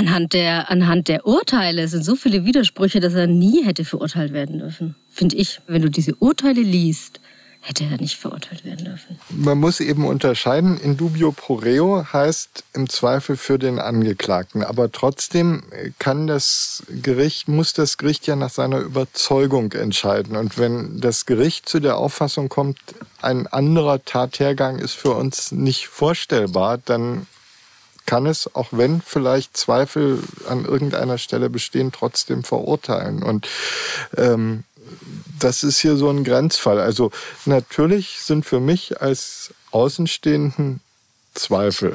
Anhand der, anhand der Urteile sind so viele Widersprüche, dass er nie hätte verurteilt werden dürfen. Finde ich. Wenn du diese Urteile liest, hätte er nicht verurteilt werden dürfen. Man muss eben unterscheiden. In dubio pro reo heißt im Zweifel für den Angeklagten. Aber trotzdem kann das Gericht, muss das Gericht ja nach seiner Überzeugung entscheiden. Und wenn das Gericht zu der Auffassung kommt, ein anderer Tathergang ist für uns nicht vorstellbar, dann kann es, auch wenn vielleicht Zweifel an irgendeiner Stelle bestehen, trotzdem verurteilen. Und ähm, das ist hier so ein Grenzfall. Also natürlich sind für mich als Außenstehenden Zweifel.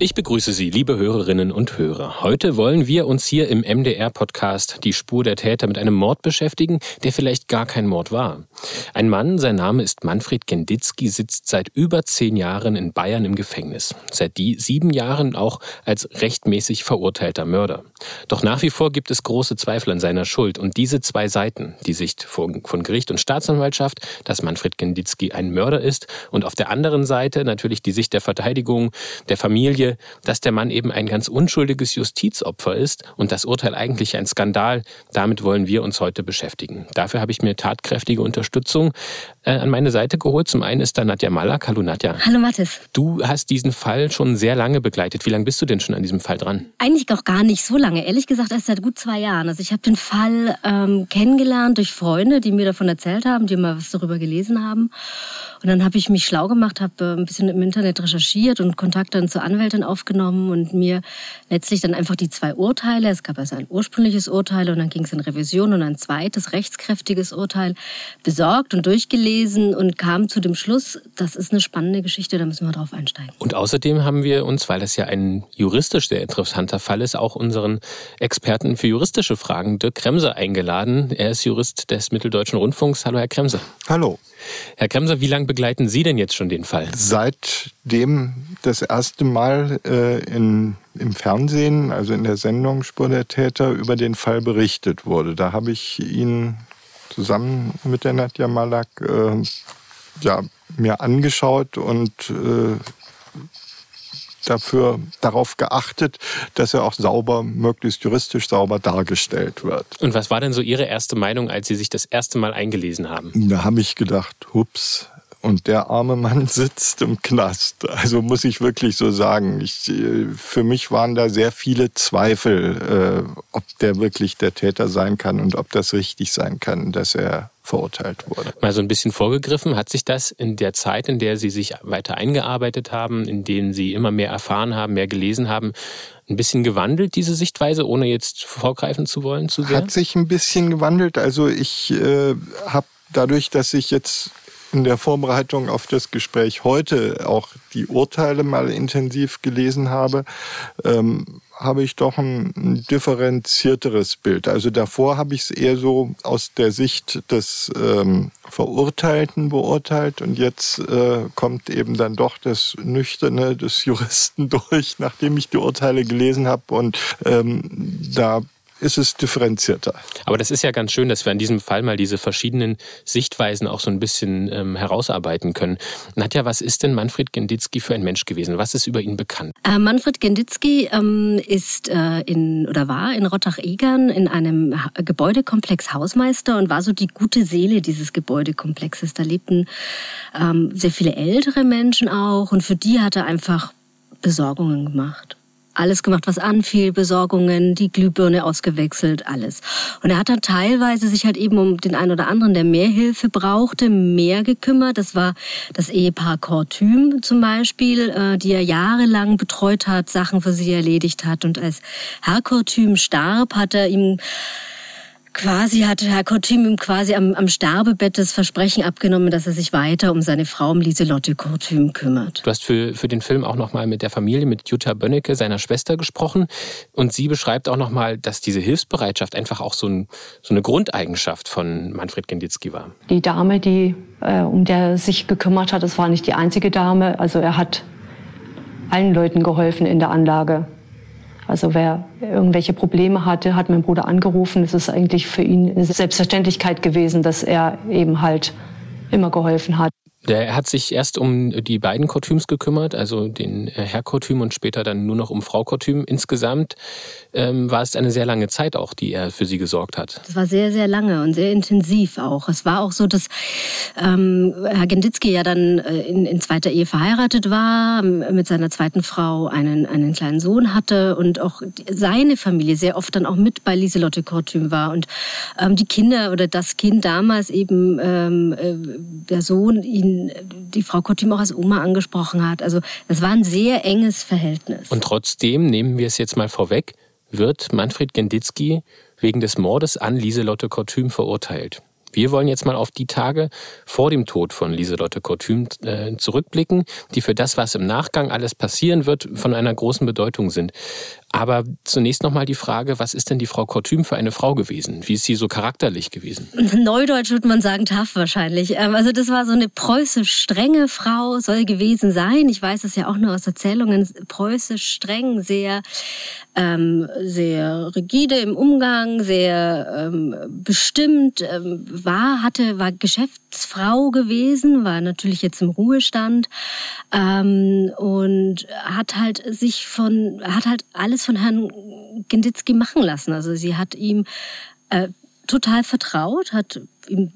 Ich begrüße Sie, liebe Hörerinnen und Hörer. Heute wollen wir uns hier im MDR-Podcast die Spur der Täter mit einem Mord beschäftigen, der vielleicht gar kein Mord war. Ein Mann, sein Name ist Manfred Genditzki, sitzt seit über zehn Jahren in Bayern im Gefängnis. Seit die sieben Jahren auch als rechtmäßig verurteilter Mörder. Doch nach wie vor gibt es große Zweifel an seiner Schuld. Und diese zwei Seiten, die Sicht von, Gericht und Staatsanwaltschaft, dass Manfred Genditzki ein Mörder ist, und auf der anderen Seite natürlich die Sicht der Verteidigung, der Familie, Familie, dass der Mann eben ein ganz unschuldiges Justizopfer ist und das Urteil eigentlich ein Skandal. Damit wollen wir uns heute beschäftigen. Dafür habe ich mir tatkräftige Unterstützung äh, an meine Seite geholt. Zum einen ist da Nadja Malak. Hallo Nadja. Hallo Mathis. Du hast diesen Fall schon sehr lange begleitet. Wie lange bist du denn schon an diesem Fall dran? Eigentlich auch gar nicht so lange. Ehrlich gesagt erst seit gut zwei Jahren. Also ich habe den Fall ähm, kennengelernt durch Freunde, die mir davon erzählt haben, die mal was darüber gelesen haben. Und dann habe ich mich schlau gemacht, habe äh, ein bisschen im Internet recherchiert und Kontakt dann zur Anwältin aufgenommen und mir letztlich dann einfach die zwei Urteile, es gab also ein ursprüngliches Urteil und dann ging es in Revision und ein zweites rechtskräftiges Urteil besorgt und durchgelesen und kam zu dem Schluss, das ist eine spannende Geschichte, da müssen wir drauf einsteigen. Und außerdem haben wir uns, weil das ja ein juristisch sehr interessanter Fall ist, auch unseren Experten für juristische Fragen, Dirk Kremser, eingeladen. Er ist Jurist des Mitteldeutschen Rundfunks. Hallo, Herr Kremser. Hallo. Herr Kremser, wie lange begleiten Sie denn jetzt schon den Fall? Seitdem das erste Mal äh, in, im Fernsehen, also in der Sendung Spur der Täter, über den Fall berichtet wurde. Da habe ich ihn zusammen mit der Nadja Malak äh, ja, mir angeschaut und äh, dafür darauf geachtet, dass er auch sauber, möglichst juristisch sauber dargestellt wird. Und was war denn so Ihre erste Meinung, als Sie sich das erste Mal eingelesen haben? Da habe ich gedacht, hups, und der arme Mann sitzt im Knast. Also muss ich wirklich so sagen. Ich, für mich waren da sehr viele Zweifel, äh, ob der wirklich der Täter sein kann und ob das richtig sein kann, dass er verurteilt wurde. Mal so ein bisschen vorgegriffen, hat sich das in der Zeit, in der Sie sich weiter eingearbeitet haben, in denen Sie immer mehr erfahren haben, mehr gelesen haben, ein bisschen gewandelt, diese Sichtweise, ohne jetzt vorgreifen zu wollen zu sehr? Hat sich ein bisschen gewandelt. Also ich äh, habe dadurch, dass ich jetzt in der Vorbereitung auf das Gespräch heute auch die Urteile mal intensiv gelesen habe, ähm, habe ich doch ein, differenzierteres Bild. Also davor habe ich es eher so aus der Sicht des ähm, Verurteilten beurteilt und jetzt äh, kommt eben dann doch das Nüchterne des Juristen durch, nachdem ich die Urteile gelesen habe und ähm, da ist es differenzierter. Aber das ist ja ganz schön, dass wir in diesem Fall mal diese verschiedenen Sichtweisen auch so ein bisschen ähm, herausarbeiten können. Nadja, was ist denn Manfred Genditzki für ein Mensch gewesen? Was ist über ihn bekannt? Äh, Manfred Genditzki ähm, ist äh, in oder war in Rottach-Egern in einem Gebäudekomplex Hausmeister und war so die gute Seele dieses Gebäudekomplexes. Da lebten ähm, sehr viele ältere Menschen auch und für die hat er einfach Besorgungen gemacht alles gemacht, was anfiel, Besorgungen, die Glühbirne ausgewechselt, alles. Und er hat dann teilweise sich halt eben um den einen oder anderen, der mehr Hilfe brauchte, mehr gekümmert. Das war das Ehepaar Kortüm zum Beispiel, äh, die er jahrelang betreut hat, Sachen für sie erledigt hat. Und als Herr Kortüm starb, hat er ihm quasi hat Herr Kortüm ihm quasi am, am Sterbebett das Versprechen abgenommen, dass er sich weiter um seine Frau, um Lieselotte Kortüm, kümmert. Du hast für, für den Film auch nochmal mit der Familie, mit Jutta Bönnecke, seiner Schwester, gesprochen. Und sie beschreibt auch nochmal, dass diese Hilfsbereitschaft einfach auch so, ein, so eine Grundeigenschaft von Manfred Genditzki war. Die Dame, die, äh, um der er sich gekümmert hat, das war nicht die einzige Dame. Also er hat allen Leuten geholfen in der Anlage. Also wer irgendwelche Probleme hatte, hat mein Bruder angerufen. Es ist eigentlich für ihn eine Selbstverständlichkeit gewesen, dass er eben halt immer geholfen hat. Der hat sich erst um die beiden Kostüms gekümmert, also den äh, Herr Kostüm und später dann nur noch um Frau Kostüm. Insgesamt ähm, war es eine sehr lange Zeit auch, die er für sie gesorgt hat. Das war sehr, sehr lange und sehr intensiv auch. Es war auch so, dass ähm, Herr Genditzki ja dann äh, in, in zweiter Ehe verheiratet war, mit seiner zweiten Frau einen, einen kleinen Sohn hatte und auch seine Familie sehr oft dann auch mit bei Lieselotte Kortüm war. Und ähm, die Kinder oder das Kind damals eben, ähm, äh, der Sohn, ihn die Frau Kottim auch als Oma angesprochen hat. Also das war ein sehr enges Verhältnis. Und trotzdem, nehmen wir es jetzt mal vorweg, wird Manfred Genditzki wegen des Mordes an Lieselotte Kortüm verurteilt. Wir wollen jetzt mal auf die Tage vor dem Tod von Lieselotte Kortüm äh, zurückblicken, die für das, was im Nachgang alles passieren wird, von einer großen Bedeutung sind. Aber zunächst nochmal die Frage, was ist denn die Frau Kortüm für eine Frau gewesen? Wie ist sie so charakterlich gewesen? Neudeutsch würde man sagen, tough wahrscheinlich. Ähm, also das war so eine preußisch strenge Frau, soll gewesen sein. Ich weiß es ja auch nur aus Erzählungen. Preußisch streng, sehr, ähm, sehr rigide im Umgang, sehr ähm, bestimmt, ähm, war, hatte, war Geschäftsfrau gewesen, war natürlich jetzt im Ruhestand ähm, und hat halt sich von, hat halt alles von Herrn Genditzki machen lassen. Also sie hat ihm äh, total vertraut, hat ihm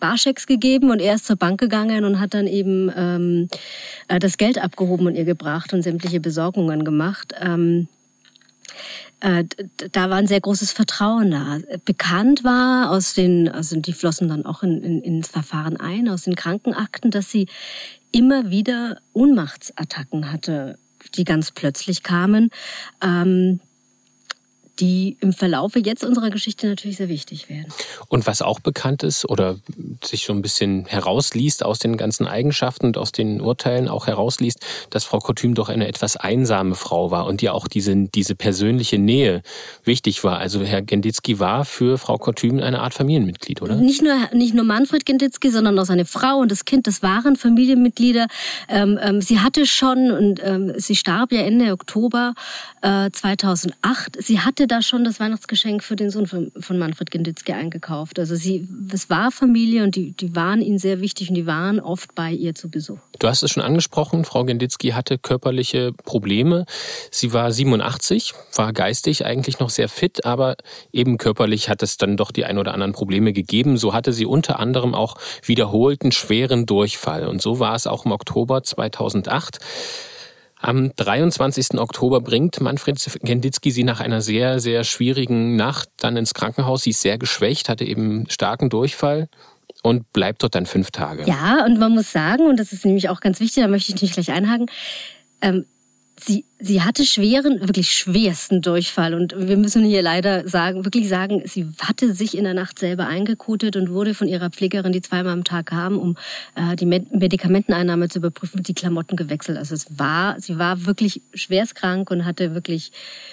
Barschecks gegeben und er ist zur Bank gegangen und hat dann eben ähm, äh, das Geld abgehoben und ihr gebracht und sämtliche Besorgungen gemacht. Ähm, äh, da war ein sehr großes Vertrauen da. Bekannt war aus den, also die flossen dann auch in, in, ins Verfahren ein, aus den Krankenakten, dass sie immer wieder Ohnmachtsattacken hatte die ganz plötzlich kamen. Ähm, die im Verlaufe jetzt unserer Geschichte natürlich sehr wichtig werden. Und was auch bekannt ist oder sich so ein bisschen herausliest aus den ganzen Eigenschaften und aus den Urteilen auch herausliest, dass Frau Kotüm doch eine etwas einsame Frau war und ihr auch diese, diese persönliche Nähe wichtig war. Also Herr Genditzki war für Frau Kotüm eine Art Familienmitglied, oder? Nicht nur, nicht nur Manfred Genditzki, sondern auch seine Frau und das Kind, das waren Familienmitglieder. Ähm, ähm, sie hatte schon, und ähm, sie starb ja Ende Oktober äh, 2008, sie hatte da schon das Weihnachtsgeschenk für den Sohn von, von Manfred Genditzki eingekauft. Also sie, es war Familie und die, die waren ihnen sehr wichtig und die waren oft bei ihr zu Besuch. Du hast es schon angesprochen, Frau Genditzki hatte körperliche Probleme. Sie war 87, war geistig eigentlich noch sehr fit, aber eben körperlich hat es dann doch die ein oder anderen Probleme gegeben. So hatte sie unter anderem auch wiederholten schweren Durchfall. Und so war es auch im Oktober 2008. Am 23. Oktober bringt Manfred Genditzki sie nach einer sehr, sehr schwierigen Nacht dann ins Krankenhaus. Sie ist sehr geschwächt, hatte eben starken Durchfall und bleibt dort dann fünf Tage. Ja, und man muss sagen, und das ist nämlich auch ganz wichtig, da möchte ich nicht gleich einhaken, ähm, sie, sie hatte schweren, wirklich schwersten Durchfall. Und wir müssen hier leider sagen, wirklich sagen, sie hatte sich in der Nacht selber eingekotet und wurde von ihrer Pflegerin, die zweimal am Tag kam, um äh, die Medikamenteneinnahme zu überprüfen, die Klamotten gewechselt. Also es war, sie war wirklich schwerstkrank und hatte wirklich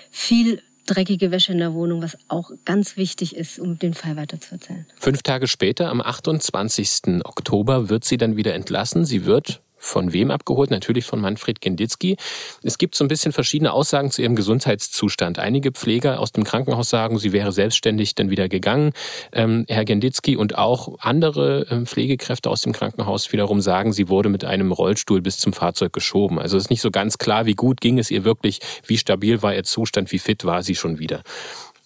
viel dreckige Wäsche in der Wohnung, was auch ganz wichtig ist, um den Fall weiterzuerzählen. Fünf Tage später, am 28. Oktober, wird sie dann wieder entlassen. Sie wird von wem abgeholt? Natürlich von Manfred Genditzki. Es gibt so ein bisschen verschiedene Aussagen zu ihrem Gesundheitszustand. Einige Pfleger aus dem Krankenhaus sagen, sie wäre selbstständig dann wieder gegangen. Ähm, Herr Genditzki und auch andere ähm, Pflegekräfte aus dem Krankenhaus wiederum sagen, sie wurde mit einem Rollstuhl bis zum Fahrzeug geschoben. Also es ist nicht so ganz klar, wie gut ging es ihr wirklich, wie stabil war ihr Zustand, wie fit war sie schon wieder.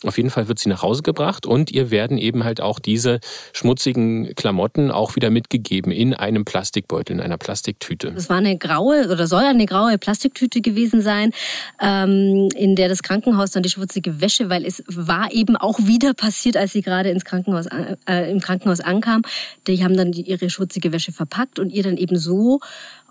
Auf jeden Fall wird sie nach Hause gebracht und ihr werden eben halt auch diese schmutzigen Klamotten auch wieder mitgegeben in einem Plastikbeutel, in einer Plastiktüte. Es war eine graue oder soll eine graue Plastiktüte gewesen sein, ähm, in der das Krankenhaus dann die schmutzige Wäsche, weil es war eben auch wieder passiert, als sie gerade ins Krankenhaus äh, im Krankenhaus ankam. Die haben dann ihre schmutzige Wäsche verpackt und ihr dann eben so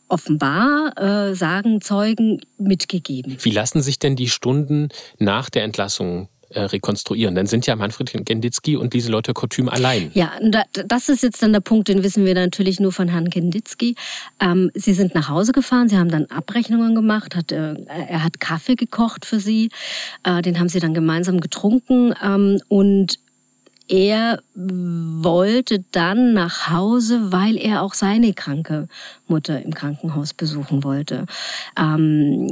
offenbar, äh, sagen Zeugen, mitgegeben. Wie lassen sich denn die Stunden nach der Entlassung äh, rekonstruieren. Dann sind ja Manfred Genditzki und Lieselotte Kotüm allein. Ja, das ist jetzt dann der Punkt, den wissen wir natürlich nur von Herrn Genditzki. Ähm, sie sind nach Hause gefahren, sie haben dann Abrechnungen gemacht, hat, äh, er hat Kaffee gekocht für sie, äh, den haben sie dann gemeinsam getrunken ähm, und er wollte dann nach Hause, weil er auch seine kranke Mutter im Krankenhaus besuchen wollte. Ähm,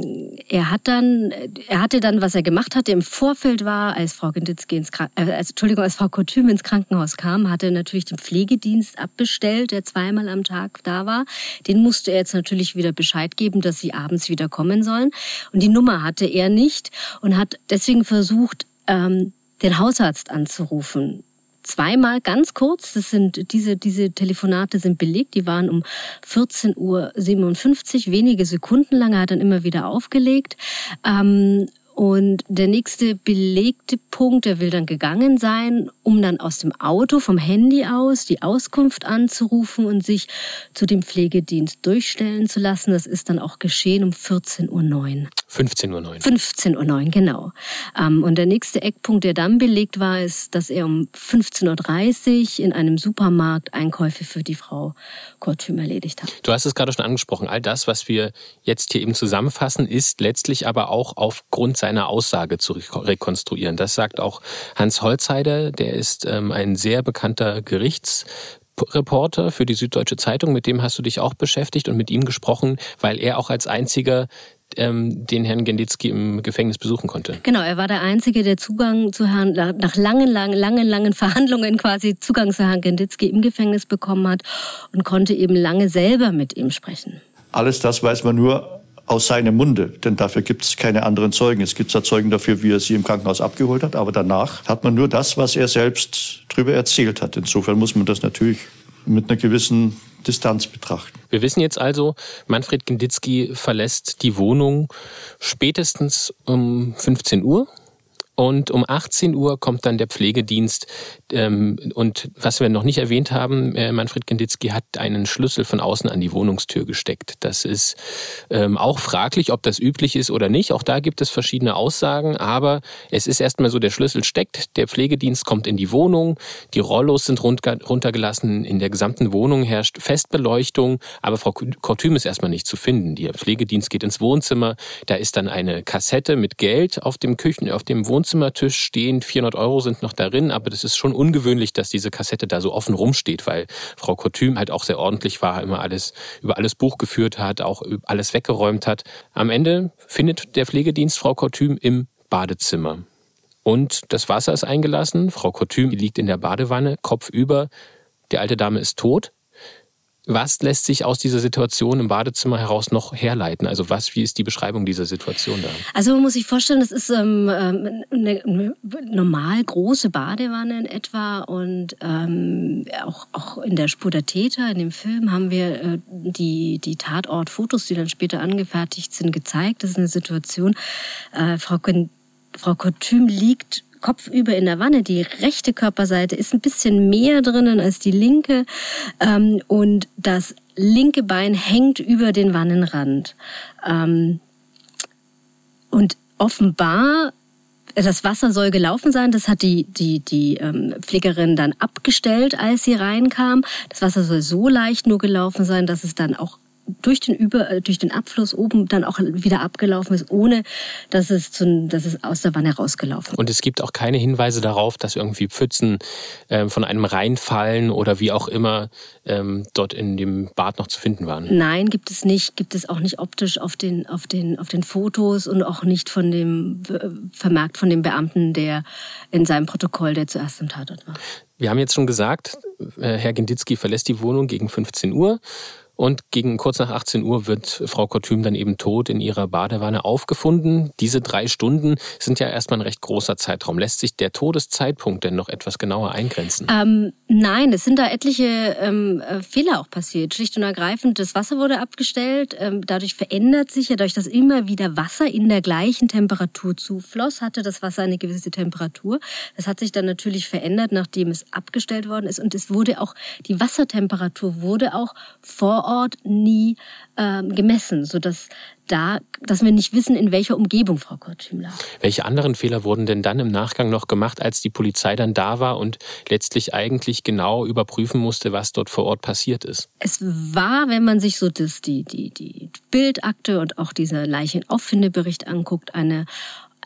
er hat dann, er hatte dann, was er gemacht hatte im Vorfeld war, als Frau Genditzki ins äh, als, als ins Krankenhaus kam, hatte er natürlich den Pflegedienst abbestellt, der zweimal am Tag da war. Den musste er jetzt natürlich wieder Bescheid geben, dass sie abends wieder kommen sollen. Und die Nummer hatte er nicht und hat deswegen versucht, ähm, den Hausarzt anzurufen zweimal ganz kurz. Das sind diese, diese Telefonate sind belegt. Die waren um 14.57 Uhr, wenige Sekunden lang. Er hat dann immer wieder aufgelegt. Ähm, und der nächste belegte Punkt, der will dann gegangen sein, um dann aus dem Auto, vom Handy aus, die Auskunft anzurufen und sich zu dem Pflegedienst durchstellen zu lassen. Das ist dann auch geschehen um 14.09 Uhr. 15.09 Uhr. 15.09 Uhr, genau. Ähm, und der nächste Eckpunkt, der dann belegt war, ist, dass er um 15.30 Uhr in einem Supermarkt Einkäufe für die Frau Kortüm erledigt hat. Du hast es gerade schon angesprochen. All das, was wir jetzt hier eben zusammenfassen, ist letztlich aber auch aufgrund seiner Aussage zu rekonstruieren. Das sagt auch Hans Holzheider, der ist ähm, ein sehr bekannter Gerichts Reporter für die Süddeutsche Zeitung, mit dem hast du dich auch beschäftigt und mit ihm gesprochen, weil er auch als einziger ähm, den Herrn Genditzki im Gefängnis besuchen konnte. Genau, er war der Einzige, der Zugang zu Herrn, nach langen, langen, langen, langen Verhandlungen quasi Zugang zu Herrn Genditzki im Gefängnis bekommen hat und konnte eben lange selber mit ihm sprechen. Alles das weiß man nur aus seinem Munde, denn dafür gibt es keine anderen Zeugen. Es gibt zwar Zeugen dafür, wie er sie im Krankenhaus abgeholt hat, aber danach hat man nur das, was er selbst darüber erzählt hat. Insofern muss man das natürlich mit einer gewissen Distanz betrachten. Wir wissen jetzt also, Manfred Genditzki verlässt die Wohnung spätestens um 15 Uhr. Und um 18 Uhr kommt dann der Pflegedienst. Ähm, und was wir noch nicht erwähnt haben, äh, Manfred Genditzki hat einen Schlüssel von außen an die Wohnungstür gesteckt. Das ist ähm, auch fraglich, ob das üblich ist oder nicht. Auch da gibt es verschiedene Aussagen. Aber es ist erstmal so, der Schlüssel steckt, der Pflegedienst kommt in die Wohnung, die Rollos sind runtergelassen, in der gesamten Wohnung herrscht Festbeleuchtung. Aber Frau Kortüm ist erstmal nicht zu finden. Der Pflegedienst geht ins Wohnzimmer. Da ist dann eine Kassette mit Geld auf dem Küchen, auf dem Wohnzimmer Wohnzimmertisch stehen. 400 Euro sind noch darin, aber das ist schon ungewöhnlich, dass diese Kassette da so offen rumsteht, weil Frau Kotüm halt auch sehr ordentlich war, immer alles über alles Buch geführt hat, auch alles weggeräumt hat. Am Ende findet der Pflegedienst Frau Kotüm im Badezimmer. Und das Wasser ist eingelassen. Frau Kotüm liegt in der Badewanne, Kopf über. Die alte Dame ist tot. Was lässt sich aus dieser Situation im Badezimmer heraus noch herleiten? Also was, wie ist die Beschreibung dieser Situation da? Also man muss sich vorstellen, das ist ähm, ähm eine, normal große Badewanne in etwa und ähm, auch, auch in der Spur der Täter, in dem Film, haben wir äh, die, die Tatortfotos, die dann später angefertigt sind, gezeigt. Das ist eine Situation, äh, Frau, Frau Kotüm liegt kopfüber in der Wanne. Die rechte Körperseite ist ein bisschen mehr drinnen als die linke ähm, und das linke Bein hängt über den Wannenrand. Ähm, und offenbar das Wasser soll gelaufen sein. Das hat die, die, die ähm, Pflegerin dann abgestellt, als sie reinkam. Das Wasser soll so leicht nur gelaufen sein, dass es dann auch durch den Über, äh, durch den Abfluss oben dann auch wieder abgelaufen ist, ohne dass es, zu, dass es aus der Wanne rausgelaufen ist. Und es gibt auch keine Hinweise darauf, dass irgendwie Pfützen äh, von einem reinfallen oder wie auch immer ähm, dort in dem Bad noch zu finden waren. Nein, gibt es nicht. Gibt es auch nicht optisch auf den, auf den, auf den Fotos und auch nicht von dem, vermerkt von dem Beamten, der in seinem Protokoll, der zuerst im Tatort war. Wir haben jetzt schon gesagt, äh, Herr Genditzki verlässt die Wohnung gegen 15 Uhr. Und gegen kurz nach 18 Uhr wird Frau Kotüm dann eben tot in ihrer Badewanne aufgefunden. Diese drei Stunden sind ja erstmal ein recht großer Zeitraum. Lässt sich der Todeszeitpunkt denn noch etwas genauer eingrenzen? Ähm, nein, es sind da etliche ähm, äh, Fehler auch passiert. Schlicht und ergreifend, das Wasser wurde abgestellt. Ähm, dadurch verändert sich ja, dadurch, dass immer wieder Wasser in der gleichen Temperatur zufloss, hatte das Wasser eine gewisse Temperatur. Das hat sich dann natürlich verändert, nachdem es abgestellt worden ist. Und es wurde auch, die Wassertemperatur wurde auch vor Ort nie ähm, gemessen, sodass da, dass wir nicht wissen, in welcher Umgebung Frau lag. Welche anderen Fehler wurden denn dann im Nachgang noch gemacht, als die Polizei dann da war und letztlich eigentlich genau überprüfen musste, was dort vor Ort passiert ist? Es war, wenn man sich so das, die, die, die Bildakte und auch dieser Leichenauffindebericht anguckt, eine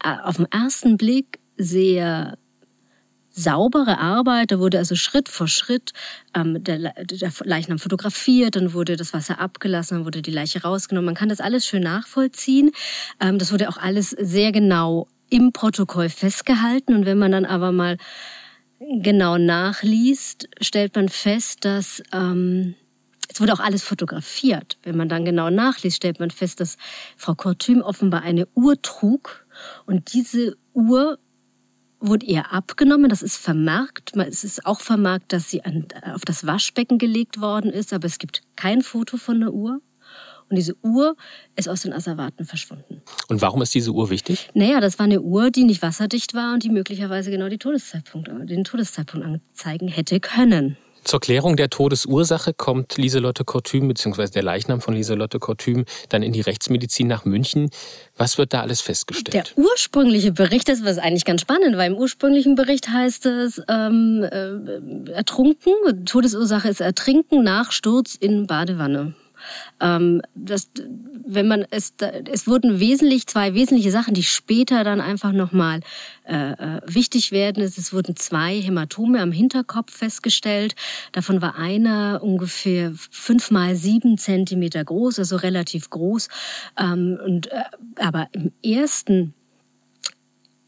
äh, auf den ersten Blick sehr saubere Arbeit. Da wurde also Schritt vor Schritt ähm, der, der Leichnam fotografiert, dann wurde das Wasser abgelassen, dann wurde die Leiche rausgenommen. Man kann das alles schön nachvollziehen. Ähm, das wurde auch alles sehr genau im Protokoll festgehalten. Und wenn man dann aber mal genau nachliest, stellt man fest, dass ähm, es wurde auch alles fotografiert. Wenn man dann genau nachliest, stellt man fest, dass Frau Kortüm offenbar eine Uhr trug und diese Uhr wurde ihr abgenommen. Das ist vermerkt. Es ist auch vermerkt, dass sie auf das Waschbecken gelegt worden ist, aber es gibt kein Foto von der Uhr. Und diese Uhr ist aus den Asservaten verschwunden. Und warum ist diese Uhr wichtig? Naja, das war eine Uhr, die nicht wasserdicht war und die möglicherweise genau den Todeszeitpunkt anzeigen hätte können. Zur Klärung der Todesursache kommt Lieselotte Kortüm bzw. der Leichnam von Lieselotte Kortüm dann in die Rechtsmedizin nach München. Was wird da alles festgestellt? Der ursprüngliche Bericht, das war eigentlich ganz spannend, weil im ursprünglichen Bericht heißt es ähm, äh, ertrunken, Todesursache ist Ertrinken nach Sturz in Badewanne. Ähm, das, wenn man es, es wurden wesentlich zwei wesentliche Sachen, die später dann einfach nochmal äh, äh, wichtig werden. Es, es wurden zwei Hämatome am Hinterkopf festgestellt. Davon war einer ungefähr fünf mal sieben Zentimeter groß, also relativ groß. Ähm, und äh, aber im ersten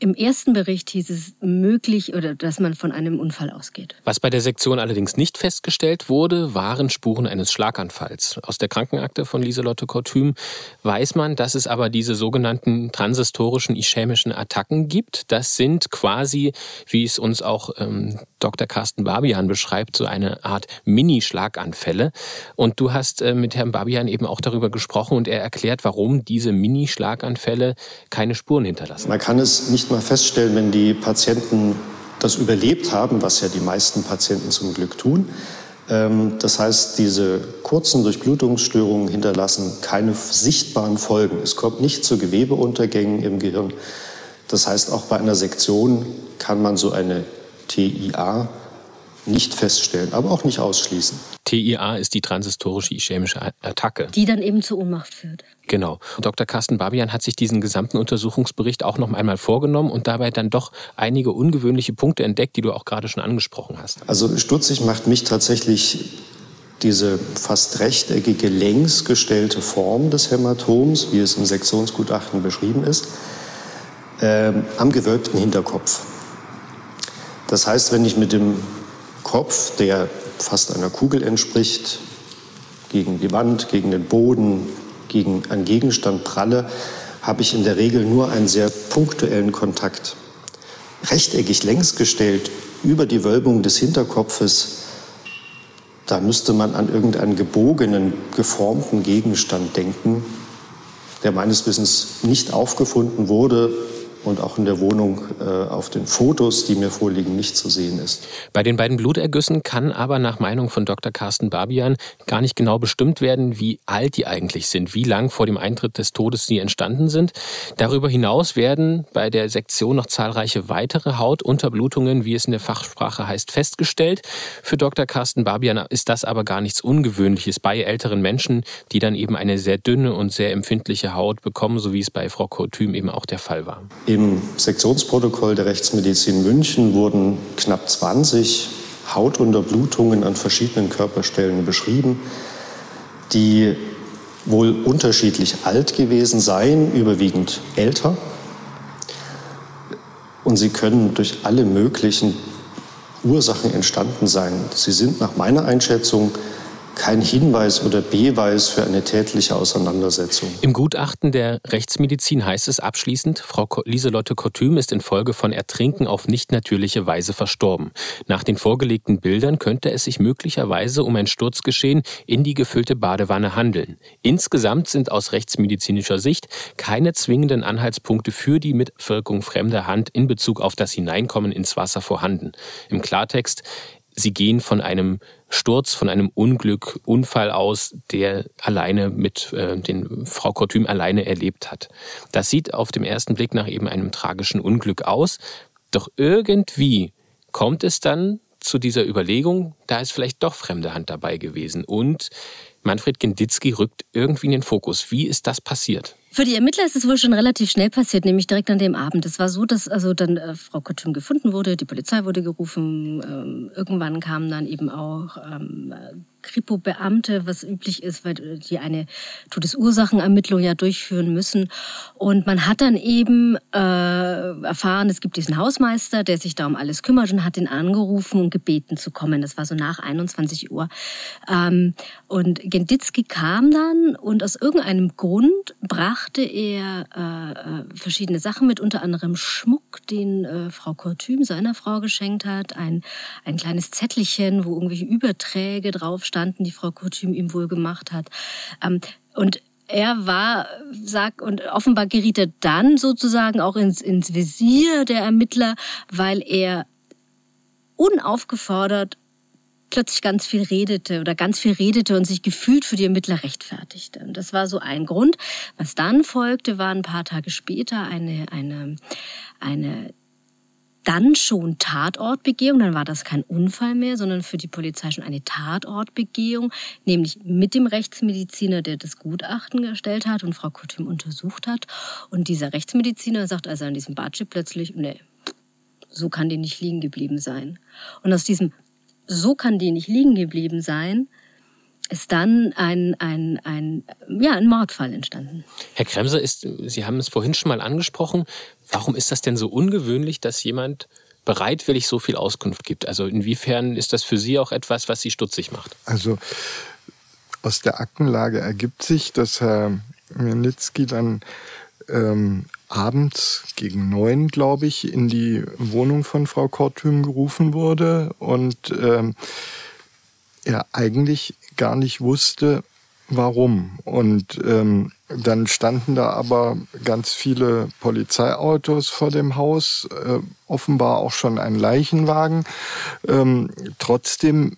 im ersten Bericht hieß es möglich oder dass man von einem Unfall ausgeht. Was bei der Sektion allerdings nicht festgestellt wurde, waren Spuren eines Schlaganfalls. Aus der Krankenakte von Lieselotte Kortüm weiß man, dass es aber diese sogenannten transistorischen ischämischen Attacken gibt. Das sind quasi, wie es uns auch ähm, Dr. Carsten Barbian beschreibt, so eine Art Mini-Schlaganfälle. Und du hast äh, mit Herrn Barbian eben auch darüber gesprochen und er erklärt, warum diese Mini-Schlaganfälle keine Spuren hinterlassen. Man kann es nicht mal feststellen, wenn die Patienten das überlebt haben, was ja die meisten Patienten zum Glück tun. Ähm, das heißt, diese kurzen Durchblutungsstörungen hinterlassen keine sichtbaren Folgen. Es kommt nicht zu Gewebeuntergängen im Gehirn. Das heißt, auch bei einer Sektion kann man so eine TIA nicht feststellen, aber auch nicht ausschließen. TIA ist die transistorische ischämische Attacke. Die dann eben zur Ohnmacht führt. Genau. Dr. Carsten Babian hat sich diesen gesamten Untersuchungsbericht auch noch einmal vorgenommen und dabei dann doch einige ungewöhnliche Punkte entdeckt, die du auch gerade schon angesprochen hast. Also stutzig macht mich tatsächlich diese fast rechteckige, längs gestellte Form des Hämatoms, wie es im Sektionsgutachten beschrieben ist, äh, am gewölbten Hinterkopf. Das heißt, wenn ich mit dem Kopf, der fast einer Kugel entspricht, gegen die Wand, gegen den Boden, gegen einen Gegenstand pralle, habe ich in der Regel nur einen sehr punktuellen Kontakt. Rechteckig längs gestellt über die Wölbung des Hinterkopfes, da müsste man an irgendeinen gebogenen, geformten Gegenstand denken, der meines Wissens nicht aufgefunden wurde, und auch in der Wohnung äh, auf den Fotos, die mir vorliegen, nicht zu sehen ist. Bei den beiden Blutergüssen kann aber nach Meinung von Dr. Carsten Barbian gar nicht genau bestimmt werden, wie alt die eigentlich sind, wie lang vor dem Eintritt des Todes sie entstanden sind. Darüber hinaus werden bei der Sektion noch zahlreiche weitere Hautunterblutungen, wie es in der Fachsprache heißt, festgestellt. Für Dr. Carsten Barbian ist das aber gar nichts Ungewöhnliches bei älteren Menschen, die dann eben eine sehr dünne und sehr empfindliche Haut bekommen, so wie es bei Frau Kortüm eben auch der Fall war. Im Sektionsprotokoll der Rechtsmedizin München wurden knapp 20 Hautunterblutungen an verschiedenen Körperstellen beschrieben, die wohl unterschiedlich alt gewesen seien, überwiegend älter. Und sie können durch alle möglichen Ursachen entstanden sein. Sie sind nach meiner Einschätzung kein Hinweis oder Beweis für eine tätliche Auseinandersetzung. Im Gutachten der Rechtsmedizin heißt es abschließend, Frau Lieselotte Kortüm ist infolge von Ertrinken auf nicht natürliche Weise verstorben. Nach den vorgelegten Bildern könnte es sich möglicherweise um ein Sturzgeschehen in die gefüllte Badewanne handeln. Insgesamt sind aus rechtsmedizinischer Sicht keine zwingenden Anhaltspunkte für die Mitwirkung fremder Hand in Bezug auf das Hineinkommen ins Wasser vorhanden. Im Klartext, Sie gehen von einem Sturz, von einem Unglück, Unfall aus, der alleine mit äh, den Frau Kortüm alleine erlebt hat. Das sieht auf dem ersten Blick nach eben einem tragischen Unglück aus. Doch irgendwie kommt es dann zu dieser Überlegung, da ist vielleicht doch fremde Hand dabei gewesen. Und Manfred Genditzki rückt irgendwie in den Fokus. Wie ist das passiert? Für die Ermittler ist es wohl schon relativ schnell passiert, nämlich direkt an dem Abend. Es war so, dass also dann äh, Frau Kotüm gefunden wurde, die Polizei wurde gerufen, ähm, irgendwann kamen dann eben auch ähm, Kripo-Beamte, was üblich ist, weil die eine Todesursachenermittlung ja durchführen müssen. Und man hat dann eben äh, erfahren, es gibt diesen Hausmeister, der sich da um alles kümmert und hat ihn angerufen und gebeten zu kommen. Das war so nach 21 Uhr. Ähm, und Genditzki kam dann und aus irgendeinem Grund brachte er äh, äh verschiedene Sachen mit, unter anderem Schmuck, den äh, Frau Kortüm seiner Frau geschenkt hat, ein, ein kleines Zettelchen, wo irgendwelche Überträge draufstehen standen, die Frau Kutschim ihm wohl gemacht hat. Ähm, und er war, sag, und offenbar geriet er dann sozusagen auch ins, ins Visier der Ermittler, weil er unaufgefordert plötzlich ganz viel redete oder ganz viel redete und sich gefühlt für die Ermittler rechtfertigte. Und das war so ein Grund. Was dann folgte, war ein paar Tage später eine, eine, eine dann schon Tatortbegehung, dann war das kein Unfall mehr, sondern für die Polizei schon eine Tatortbegehung, nämlich mit dem Rechtsmediziner, der das Gutachten gestellt hat und Frau Kutim untersucht hat. Und dieser Rechtsmediziner sagt also an diesem Badchip plötzlich, nee, so kann die nicht liegen geblieben sein. Und aus diesem so kann die nicht liegen geblieben sein, ist dann ein, ein, ein, ja, ein Mordfall entstanden. Herr Kremser, ist, Sie haben es vorhin schon mal angesprochen. Warum ist das denn so ungewöhnlich, dass jemand bereitwillig so viel Auskunft gibt? Also inwiefern ist das für Sie auch etwas, was Sie stutzig macht? Also aus der Aktenlage ergibt sich, dass Herr Miernitzki dann ähm, abends gegen neun, glaube ich, in die Wohnung von Frau Kortüm gerufen wurde und ähm, er eigentlich gar nicht wusste, warum. Und ähm, dann standen da aber ganz viele Polizeiautos vor dem Haus, äh, offenbar auch schon ein Leichenwagen. Ähm, trotzdem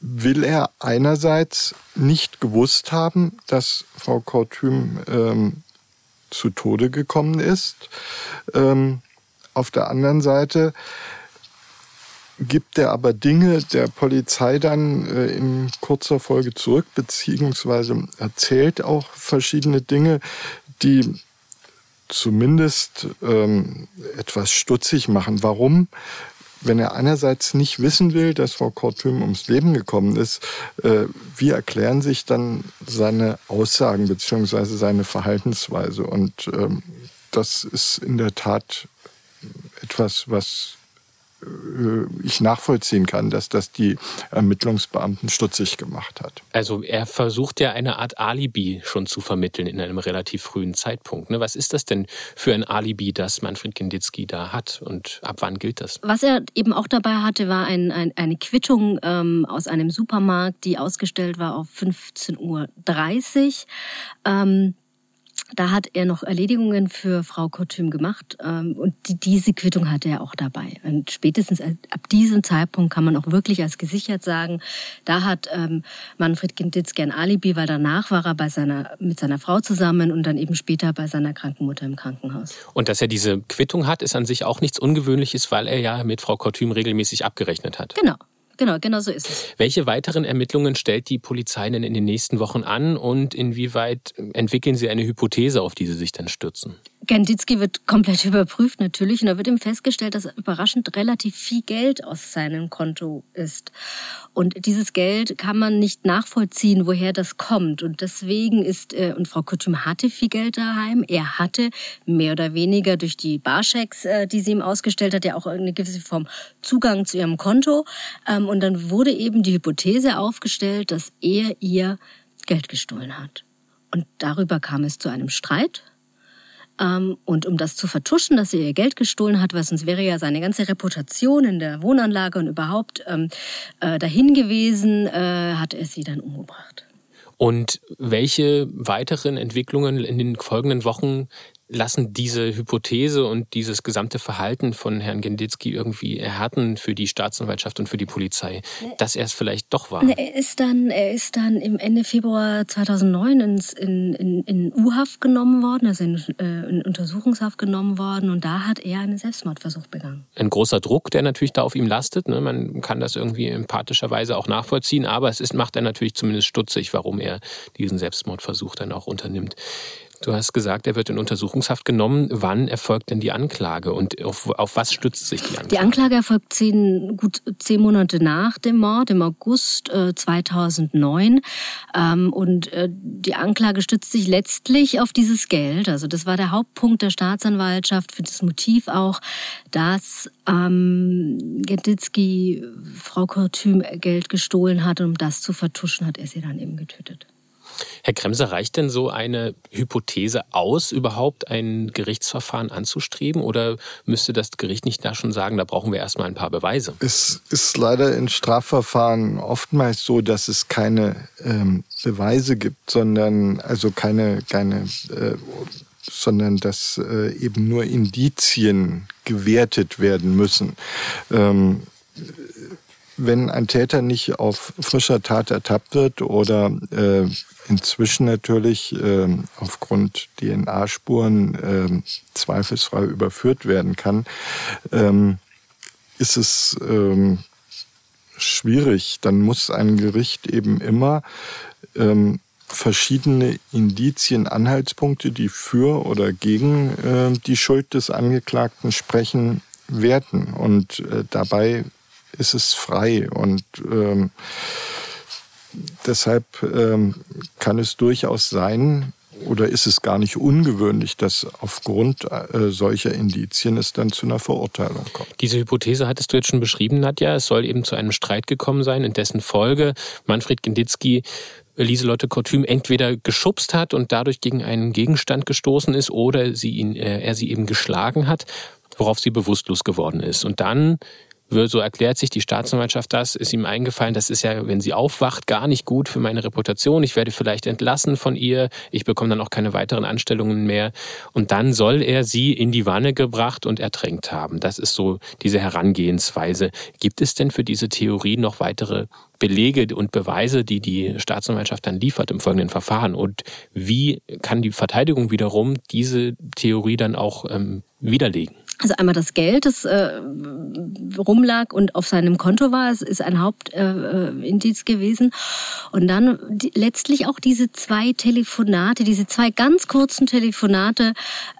will er einerseits nicht gewusst haben, dass Frau Kortüm ähm, zu Tode gekommen ist. Ähm, auf der anderen Seite gibt er aber Dinge der Polizei dann äh, in kurzer Folge zurück, beziehungsweise erzählt auch verschiedene Dinge, die zumindest ähm, etwas stutzig machen. Warum? Wenn er einerseits nicht wissen will, dass Frau Kortüm ums Leben gekommen ist, äh, wie erklären sich dann seine Aussagen beziehungsweise seine Verhaltensweise? Und ähm, das ist in der Tat etwas, was ich nachvollziehen kann, dass das die Ermittlungsbeamten stutzig gemacht hat. Also er versucht ja eine Art Alibi schon zu vermitteln in einem relativ frühen Zeitpunkt. Ne? Was ist das denn für ein Alibi, das Manfred Genditzki da hat und ab wann gilt das? Was er eben auch dabei hatte, war ein, ein, eine Quittung ähm, aus einem Supermarkt, die ausgestellt war auf 15.30 Uhr. Ähm, da hat er noch Erledigungen für Frau Kotüm gemacht ähm, und die, diese Quittung hatte er auch dabei. Und spätestens ab diesem Zeitpunkt kann man auch wirklich als gesichert sagen, da hat ähm, Manfred Ginditzki ein Alibi, weil danach war er bei seiner, mit seiner Frau zusammen und dann eben später bei seiner kranken Mutter im Krankenhaus. Und dass er diese Quittung hat, ist an sich auch nichts Ungewöhnliches, weil er ja mit Frau Kotüm regelmäßig abgerechnet hat. Genau. Genau, genau so ist es. Welche weiteren Ermittlungen stellt die Polizei denn in den nächsten Wochen an und inwieweit entwickeln Sie eine Hypothese, auf die Sie sich dann stürzen? Ganditzki wird komplett überprüft natürlich und da wird ihm festgestellt, dass überraschend relativ viel Geld aus seinem Konto ist. Und dieses Geld kann man nicht nachvollziehen, woher das kommt. Und deswegen ist, äh, und Frau Kutschum hatte viel Geld daheim. Er hatte mehr oder weniger durch die Barschecks, äh, die sie ihm ausgestellt hat, ja auch eine gewisse Form Zugang zu ihrem Konto. Ähm, und dann wurde eben die Hypothese aufgestellt, dass er ihr Geld gestohlen hat. Und darüber kam es zu einem Streit und um das zu vertuschen, dass er ihr Geld gestohlen hat, weil sonst wäre ja seine ganze Reputation in der Wohnanlage und überhaupt ähm, äh, dahin gewesen, äh, hat er sie dann umgebracht. Und welche weiteren Entwicklungen in den folgenden Wochen lassen diese Hypothese und dieses gesamte Verhalten von Herrn Genditzki irgendwie erhärten für die Staatsanwaltschaft und für die Polizei, dass er es vielleicht doch war? Er ist dann, er ist dann im Ende Februar 2009 ins, in, in, in U-Haft genommen worden, also in, äh, in Untersuchungshaft genommen worden und da hat er einen Selbstmordversuch begangen. Ein großer Druck, der natürlich da auf ihm lastet. Ne? Man kann das irgendwie empathischerweise auch nachvollziehen, aber es ist, macht er natürlich zumindest stutzig, warum er diesen Selbstmordversuch dann auch unternimmt. Du hast gesagt, er wird in Untersuchungshaft genommen. Wann erfolgt denn die Anklage und auf, auf was stützt sich die Anklage? Die Anklage erfolgt zehn, gut zehn Monate nach dem Mord, im August äh, 2009. Ähm, und äh, die Anklage stützt sich letztlich auf dieses Geld. Also das war der Hauptpunkt der Staatsanwaltschaft für das Motiv auch, dass ähm, Genditzki Frau Kortüm Geld gestohlen hat und um das zu vertuschen, hat er sie dann eben getötet. Herr Kremser, reicht denn so eine Hypothese aus, überhaupt ein Gerichtsverfahren anzustreben? Oder müsste das Gericht nicht da schon sagen, da brauchen wir erstmal ein paar Beweise? Es ist leider in Strafverfahren oftmals so, dass es keine ähm, Beweise gibt, sondern also keine, keine äh, sondern dass äh, eben nur Indizien gewertet werden müssen. Ähm, wenn ein Täter nicht auf frischer Tat ertappt wird oder äh, inzwischen natürlich äh, aufgrund DNA-Spuren äh, zweifelsfrei überführt werden kann, ähm, ist es ähm, schwierig. Dann muss ein Gericht eben immer ähm, verschiedene Indizien, Anhaltspunkte, die für oder gegen äh, die Schuld des Angeklagten sprechen, werten. Und äh, dabei ist es frei und ähm, deshalb ähm, kann es durchaus sein, oder ist es gar nicht ungewöhnlich, dass aufgrund äh, solcher Indizien es dann zu einer Verurteilung kommt? Diese Hypothese hattest du jetzt schon beschrieben, Nadja. Es soll eben zu einem Streit gekommen sein, in dessen Folge Manfred Genditzki Lieselotte Kortüm entweder geschubst hat und dadurch gegen einen Gegenstand gestoßen ist oder sie ihn, äh, er sie eben geschlagen hat, worauf sie bewusstlos geworden ist. Und dann so erklärt sich die Staatsanwaltschaft das, ist ihm eingefallen, das ist ja, wenn sie aufwacht, gar nicht gut für meine Reputation. Ich werde vielleicht entlassen von ihr. Ich bekomme dann auch keine weiteren Anstellungen mehr. Und dann soll er sie in die Wanne gebracht und ertränkt haben. Das ist so diese Herangehensweise. Gibt es denn für diese Theorie noch weitere Belege und Beweise, die die Staatsanwaltschaft dann liefert im folgenden Verfahren? Und wie kann die Verteidigung wiederum diese Theorie dann auch ähm, widerlegen? Also einmal das Geld, das äh, rumlag und auf seinem Konto war, es ist ein Hauptindiz äh, gewesen. Und dann die, letztlich auch diese zwei Telefonate, diese zwei ganz kurzen Telefonate,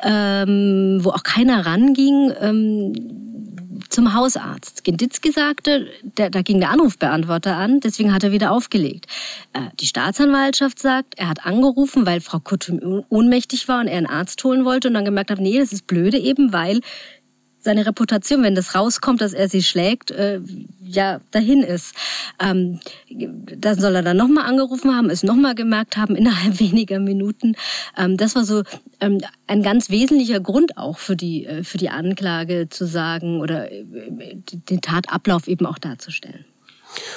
ähm, wo auch keiner ranging. Ähm, zum Hausarzt. Genditzki sagte, der, da ging der Anrufbeantworter an, deswegen hat er wieder aufgelegt. Äh, die Staatsanwaltschaft sagt, er hat angerufen, weil Frau Kutum ohnmächtig war und er einen Arzt holen wollte und dann gemerkt hat, nee, das ist blöde eben, weil seine Reputation, wenn das rauskommt, dass er sie schlägt, äh, ja dahin ist. Ähm, dann soll er dann nochmal angerufen haben, es nochmal gemerkt haben innerhalb weniger Minuten. Ähm, das war so ähm, ein ganz wesentlicher Grund auch für die äh, für die Anklage zu sagen oder äh, den Tatablauf eben auch darzustellen.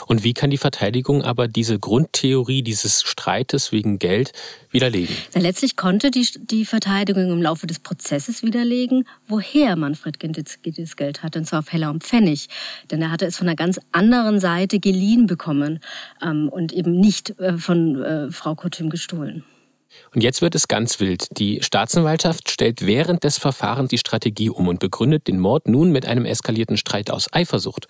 Und wie kann die Verteidigung aber diese Grundtheorie dieses Streites wegen Geld widerlegen? Letztlich konnte die, die Verteidigung im Laufe des Prozesses widerlegen, woher Manfred Genditzki das Geld hatte, und zwar auf Heller und Pfennig. Denn er hatte es von einer ganz anderen Seite geliehen bekommen ähm, und eben nicht äh, von äh, Frau Kotüm gestohlen. Und jetzt wird es ganz wild. Die Staatsanwaltschaft stellt während des Verfahrens die Strategie um und begründet den Mord nun mit einem eskalierten Streit aus Eifersucht.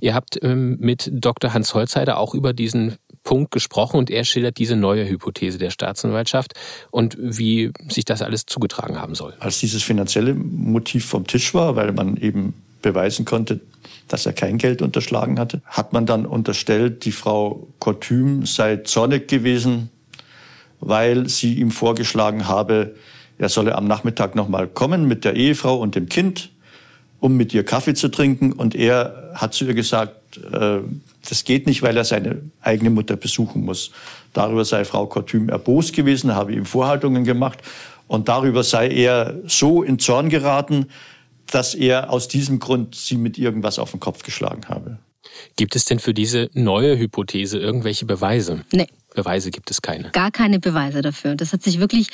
Ihr habt ähm, mit Dr. Hans Holzheider auch über diesen Punkt gesprochen und er schildert diese neue Hypothese der Staatsanwaltschaft und wie sich das alles zugetragen haben soll. Als dieses finanzielle Motiv vom Tisch war, weil man eben beweisen konnte, dass er kein Geld unterschlagen hatte, hat man dann unterstellt, die Frau Kortüm sei zornig gewesen weil sie ihm vorgeschlagen habe, er solle am Nachmittag nochmal kommen mit der Ehefrau und dem Kind, um mit ihr Kaffee zu trinken. Und er hat zu ihr gesagt, äh, das geht nicht, weil er seine eigene Mutter besuchen muss. Darüber sei Frau Kortüm erbost gewesen, habe ihm Vorhaltungen gemacht. Und darüber sei er so in Zorn geraten, dass er aus diesem Grund sie mit irgendwas auf den Kopf geschlagen habe. Gibt es denn für diese neue Hypothese irgendwelche Beweise? Nee. Beweise gibt es keine. Gar keine Beweise dafür. Das hat sich wirklich,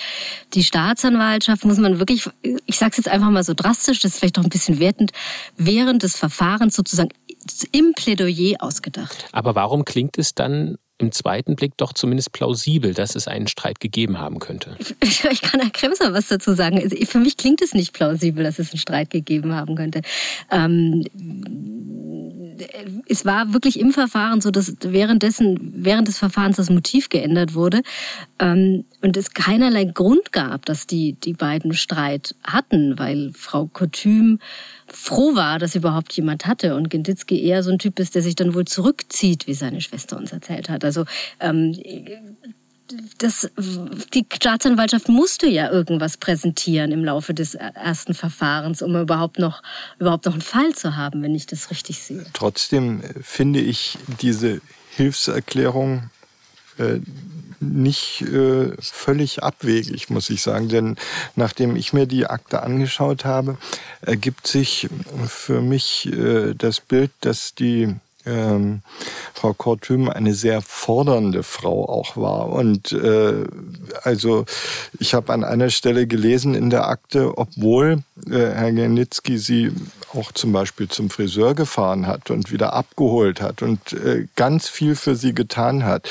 die Staatsanwaltschaft muss man wirklich, ich sage es jetzt einfach mal so drastisch, das ist vielleicht auch ein bisschen wertend, während des Verfahrens sozusagen im Plädoyer ausgedacht. Aber warum klingt es dann im zweiten Blick doch zumindest plausibel, dass es einen Streit gegeben haben könnte. Ich kann Herr Kremser was dazu sagen. Also, für mich klingt es nicht plausibel, dass es einen Streit gegeben haben könnte. Ähm, es war wirklich im Verfahren so, dass währenddessen, während des Verfahrens das Motiv geändert wurde ähm, und es keinerlei Grund gab, dass die, die beiden Streit hatten, weil Frau Kotüm froh war, dass überhaupt jemand hatte und Genditzki eher so ein Typ ist, der sich dann wohl zurückzieht, wie seine Schwester uns erzählt hat. Also ähm, das, die Staatsanwaltschaft musste ja irgendwas präsentieren im Laufe des ersten Verfahrens, um überhaupt noch, überhaupt noch einen Fall zu haben, wenn ich das richtig sehe. Trotzdem finde ich diese Hilfserklärung äh, nicht äh, völlig abwegig, muss ich sagen. Denn nachdem ich mir die Akte angeschaut habe, ergibt sich für mich äh, das Bild, dass die ähm, Frau Kortüm eine sehr fordernde Frau auch war. Und äh, also ich habe an einer Stelle gelesen in der Akte, obwohl äh, Herr Gernitzki sie auch zum Beispiel zum Friseur gefahren hat und wieder abgeholt hat und äh, ganz viel für sie getan hat.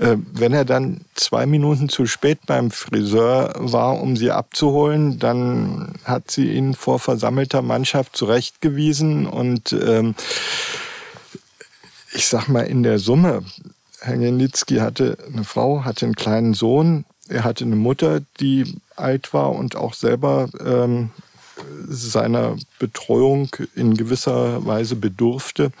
Äh, wenn er dann zwei Minuten zu spät beim Friseur war, um sie abzuholen, dann hat sie ihn vor versammelter Mannschaft zurechtgewiesen und ähm, ich sag mal in der Summe, Herr Genitzki hatte eine Frau, hatte einen kleinen Sohn, er hatte eine Mutter, die alt war und auch selber ähm, seiner Betreuung in gewisser Weise bedurfte.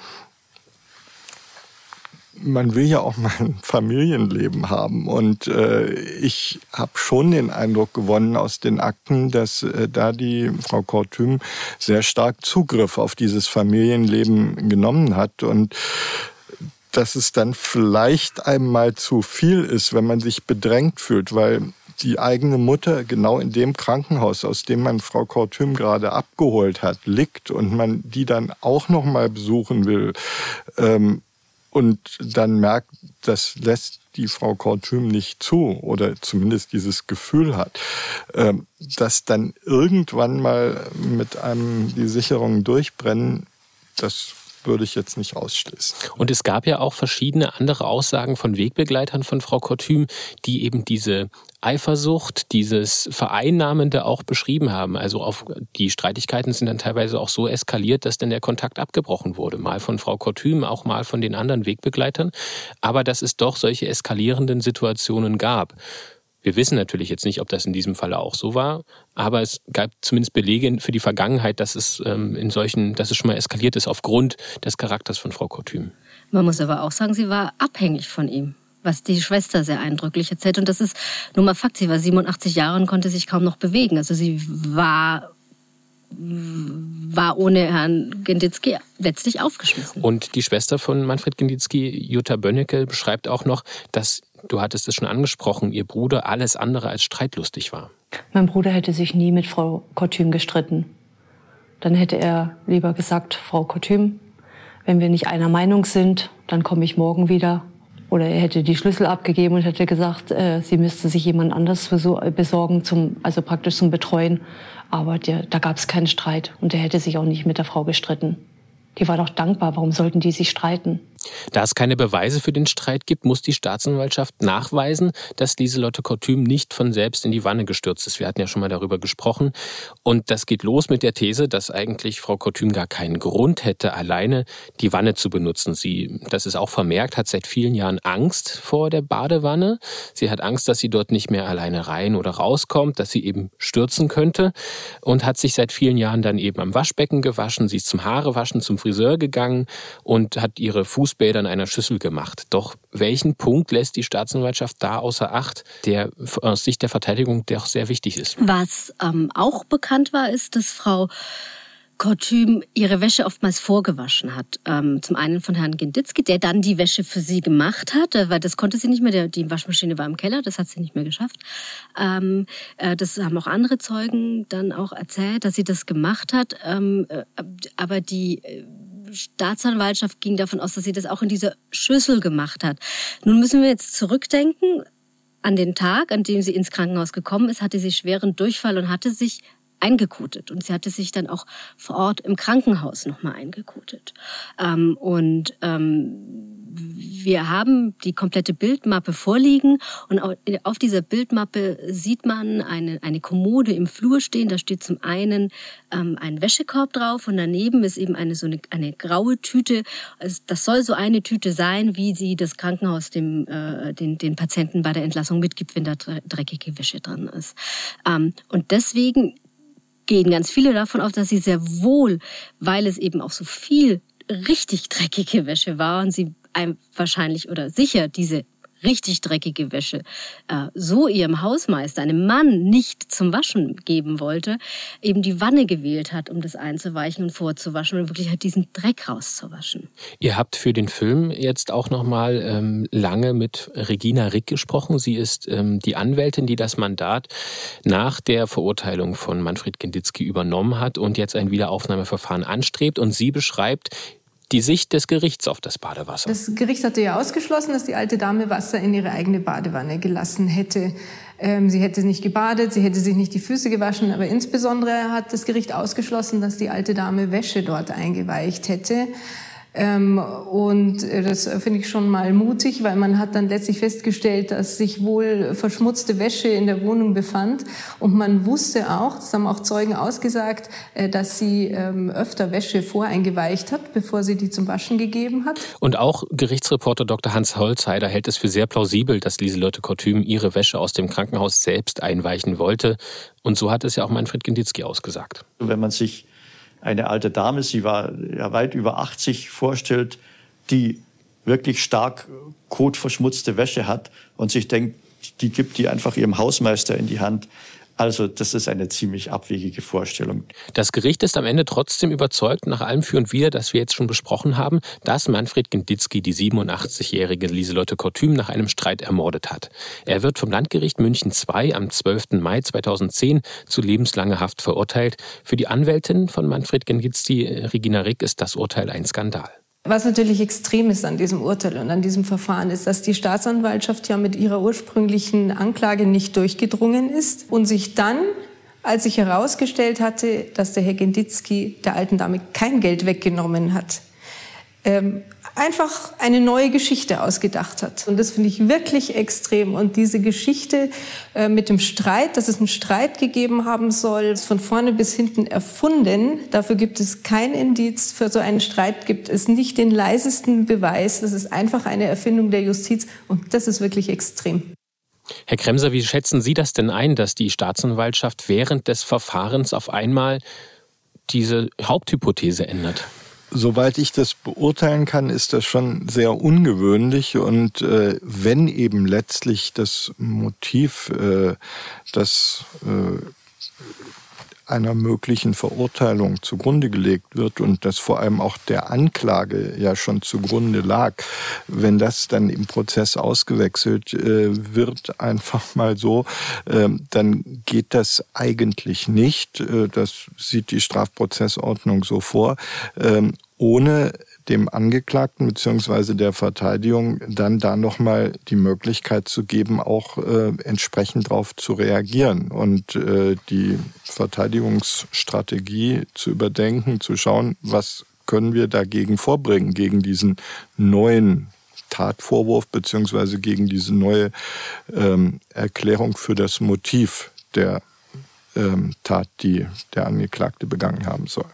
Man will ja auch mal ein Familienleben haben. Und äh, ich habe schon den Eindruck gewonnen aus den Akten, dass äh, da die Frau Kortüm sehr stark Zugriff auf dieses Familienleben genommen hat. Und dass es dann vielleicht einmal zu viel ist, wenn man sich bedrängt fühlt, weil die eigene Mutter genau in dem Krankenhaus, aus dem man Frau Kortüm gerade abgeholt hat, liegt und man die dann auch noch mal besuchen will ähm, und dann merkt, das lässt die Frau Kortüm nicht zu oder zumindest dieses Gefühl hat, ähm, dass dann irgendwann mal mit einem die Sicherungen durchbrennen, das würde ich jetzt nicht ausschließen. Und es gab ja auch verschiedene andere Aussagen von Wegbegleitern von Frau Kortüm, die eben diese Eifersucht, dieses Vereinnahmende auch beschrieben haben. Also auf die Streitigkeiten sind dann teilweise auch so eskaliert, dass dann der Kontakt abgebrochen wurde. Mal von Frau Kortüm, auch mal von den anderen Wegbegleitern. Aber dass es doch solche eskalierenden Situationen gab. Wir wissen natürlich jetzt nicht, ob das in diesem Falle auch so war, aber es gab zumindest Belege für die Vergangenheit, dass es ähm, in solchen, dass es schon mal eskaliert ist aufgrund des Charakters von Frau Kortüm. Man muss aber auch sagen, sie war abhängig von ihm was die Schwester sehr eindrücklich erzählt. Und das ist nun mal Fakt. Sie war 87 Jahre und konnte sich kaum noch bewegen. Also sie war war ohne Herrn Genditzki letztlich aufgeschmissen. Und die Schwester von Manfred Genditzki, Jutta Bönnecke, beschreibt auch noch, dass du hattest es schon angesprochen, ihr Bruder alles andere als streitlustig war. Mein Bruder hätte sich nie mit Frau Kortüm gestritten. Dann hätte er lieber gesagt, Frau Kortüm, wenn wir nicht einer Meinung sind, dann komme ich morgen wieder. Oder er hätte die Schlüssel abgegeben und hätte gesagt, äh, sie müsste sich jemand anders besorgen, zum, also praktisch zum Betreuen. Aber der, da gab es keinen Streit und er hätte sich auch nicht mit der Frau gestritten. Die war doch dankbar. Warum sollten die sich streiten? Da es keine Beweise für den Streit gibt, muss die Staatsanwaltschaft nachweisen, dass Lieselotte Kortüm nicht von selbst in die Wanne gestürzt ist. Wir hatten ja schon mal darüber gesprochen. Und das geht los mit der These, dass eigentlich Frau Kortüm gar keinen Grund hätte, alleine die Wanne zu benutzen. Sie, das ist auch vermerkt, hat seit vielen Jahren Angst vor der Badewanne. Sie hat Angst, dass sie dort nicht mehr alleine rein oder rauskommt, dass sie eben stürzen könnte und hat sich seit vielen Jahren dann eben am Waschbecken gewaschen. Sie ist zum Haarewaschen, zum Friseur gegangen und hat ihre Fuß In einer Schüssel gemacht. Doch welchen Punkt lässt die Staatsanwaltschaft da außer Acht, der aus Sicht der Verteidigung doch sehr wichtig ist? Was ähm, auch bekannt war, ist, dass Frau Kortüm ihre Wäsche oftmals vorgewaschen hat. Ähm, zum einen von Herrn Genditzki, der dann die Wäsche für sie gemacht hat, weil das konnte sie nicht mehr. Die Waschmaschine war im Keller, das hat sie nicht mehr geschafft. Ähm, äh, das haben auch andere Zeugen dann auch erzählt, dass sie das gemacht hat. Ähm, äh, aber die äh, Staatsanwaltschaft ging davon aus, dass sie das auch in dieser Schüssel gemacht hat. Nun müssen wir jetzt zurückdenken. An den Tag, an dem sie ins Krankenhaus gekommen ist, hatte sie schweren Durchfall und hatte sich eingekotet. Und sie hatte sich dann auch vor Ort im Krankenhaus nochmal eingekotet. Ähm, und ähm, wir haben die komplette Bildmappe vorliegen und auf dieser Bildmappe sieht man eine, eine Kommode im Flur stehen. Da steht zum einen ähm, ein Wäschekorb drauf und daneben ist eben eine so eine, eine graue Tüte. Das soll so eine Tüte sein, wie sie das Krankenhaus dem, äh, den, den Patienten bei der Entlassung mitgibt, wenn da dreckige Wäsche drin ist. Ähm, und deswegen gehen ganz viele davon aus, dass sie sehr wohl, weil es eben auch so viel richtig dreckige Wäsche war und sie einem wahrscheinlich oder sicher diese richtig dreckige Wäsche äh, so ihrem Hausmeister, einem Mann, nicht zum Waschen geben wollte, eben die Wanne gewählt hat, um das einzuweichen und vorzuwaschen und wirklich halt diesen Dreck rauszuwaschen. Ihr habt für den Film jetzt auch noch mal ähm, lange mit Regina Rick gesprochen. Sie ist ähm, die Anwältin, die das Mandat nach der Verurteilung von Manfred Genditzki übernommen hat und jetzt ein Wiederaufnahmeverfahren anstrebt. Und sie beschreibt, die Sicht des Gerichts auf das Badewasser. Das Gericht hatte ja ausgeschlossen, dass die alte Dame Wasser in ihre eigene Badewanne gelassen hätte. Ähm, sie hätte nicht gebadet, sie hätte sich nicht die Füße gewaschen, aber insbesondere hat das Gericht ausgeschlossen, dass die alte Dame Wäsche dort eingeweicht hätte. Ähm, und das finde ich schon mal mutig, weil man hat dann letztlich festgestellt, dass sich wohl verschmutzte Wäsche in der Wohnung befand. Und man wusste auch, das haben auch Zeugen ausgesagt, äh, dass sie ähm, öfter Wäsche voreingeweicht hat, bevor sie die zum Waschen gegeben hat. Und auch Gerichtsreporter Dr. Hans Holzheider hält es für sehr plausibel, dass Lieselotte Kortüm ihre Wäsche aus dem Krankenhaus selbst einweichen wollte. Und so hat es ja auch Manfred Genditzki ausgesagt. Wenn man sich eine alte Dame, sie war ja weit über 80, vorstellt, die wirklich stark kotverschmutzte Wäsche hat und sich denkt, die gibt die einfach ihrem Hausmeister in die Hand. Also das ist eine ziemlich abwegige Vorstellung. Das Gericht ist am Ende trotzdem überzeugt, nach allem für und wider, das wir jetzt schon besprochen haben, dass Manfred Genditzki die 87-jährige Lieselotte Kortüm nach einem Streit ermordet hat. Er wird vom Landgericht München II am 12. Mai 2010 zu lebenslanger Haft verurteilt. Für die Anwältin von Manfred Genditzki, Regina Rick, ist das Urteil ein Skandal. Was natürlich extrem ist an diesem Urteil und an diesem Verfahren ist, dass die Staatsanwaltschaft ja mit ihrer ursprünglichen Anklage nicht durchgedrungen ist und sich dann, als sich herausgestellt hatte, dass der Herr Genditzki der alten Dame kein Geld weggenommen hat, ähm, einfach eine neue Geschichte ausgedacht hat. Und das finde ich wirklich extrem. Und diese Geschichte äh, mit dem Streit, dass es einen Streit gegeben haben soll, ist von vorne bis hinten erfunden. Dafür gibt es kein Indiz. Für so einen Streit gibt es nicht den leisesten Beweis. Das ist einfach eine Erfindung der Justiz. Und das ist wirklich extrem. Herr Kremser, wie schätzen Sie das denn ein, dass die Staatsanwaltschaft während des Verfahrens auf einmal diese Haupthypothese ändert? Soweit ich das beurteilen kann, ist das schon sehr ungewöhnlich. Und äh, wenn eben letztlich das Motiv, äh, das äh, einer möglichen Verurteilung zugrunde gelegt wird und das vor allem auch der Anklage ja schon zugrunde lag, wenn das dann im Prozess ausgewechselt äh, wird, einfach mal so, äh, dann geht das eigentlich nicht. Äh, das sieht die Strafprozessordnung so vor, ähm, ohne dem Angeklagten beziehungsweise der Verteidigung dann da nochmal die Möglichkeit zu geben, auch äh, entsprechend darauf zu reagieren und äh, die Verteidigungsstrategie zu überdenken, zu schauen, was können wir dagegen vorbringen, gegen diesen neuen Tatvorwurf beziehungsweise gegen diese neue ähm, Erklärung für das Motiv der ähm, Tat, die der Angeklagte begangen haben soll.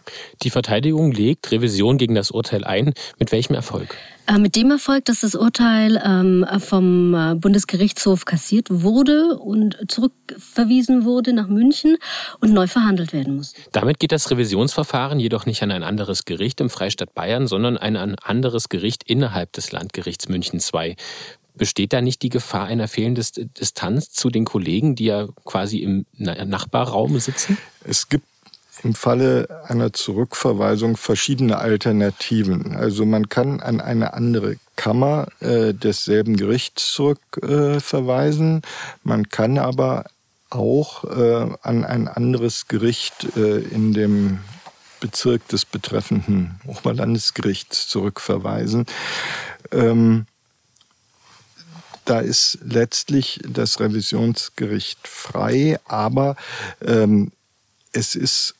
Die Verteidigung legt Revision gegen das Urteil ein. Mit welchem Erfolg? Äh, mit dem Erfolg, dass das Urteil ähm, vom äh, Bundesgerichtshof kassiert wurde und zurückverwiesen wurde nach München und neu verhandelt werden muss. Damit geht das Revisionsverfahren jedoch nicht an ein anderes Gericht im Freistaat Bayern, sondern an ein anderes Gericht innerhalb des Landgerichts München II. Besteht da nicht die Gefahr einer fehlenden Distanz zu den Kollegen, die ja quasi im Nachbarraum sitzen? Es gibt im Falle einer Zurückverweisung verschiedene Alternativen. Also man kann an eine andere Kammer äh, desselben Gerichts zurückverweisen. Äh, man kann aber auch äh, an ein anderes Gericht äh, in dem Bezirk des betreffenden Oberlandesgerichts zurückverweisen. Ähm, da ist letztlich das Revisionsgericht frei, aber ähm, es ist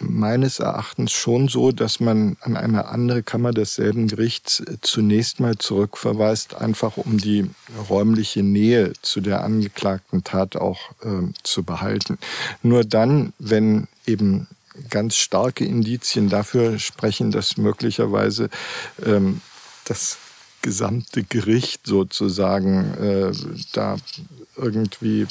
meines Erachtens schon so, dass man an eine andere Kammer desselben Gerichts äh, zunächst mal zurückverweist, einfach um die räumliche Nähe zu der angeklagten Tat auch äh, zu behalten. Nur dann, wenn eben ganz starke Indizien dafür sprechen, dass möglicherweise ähm, das gesamte Gericht sozusagen äh, da irgendwie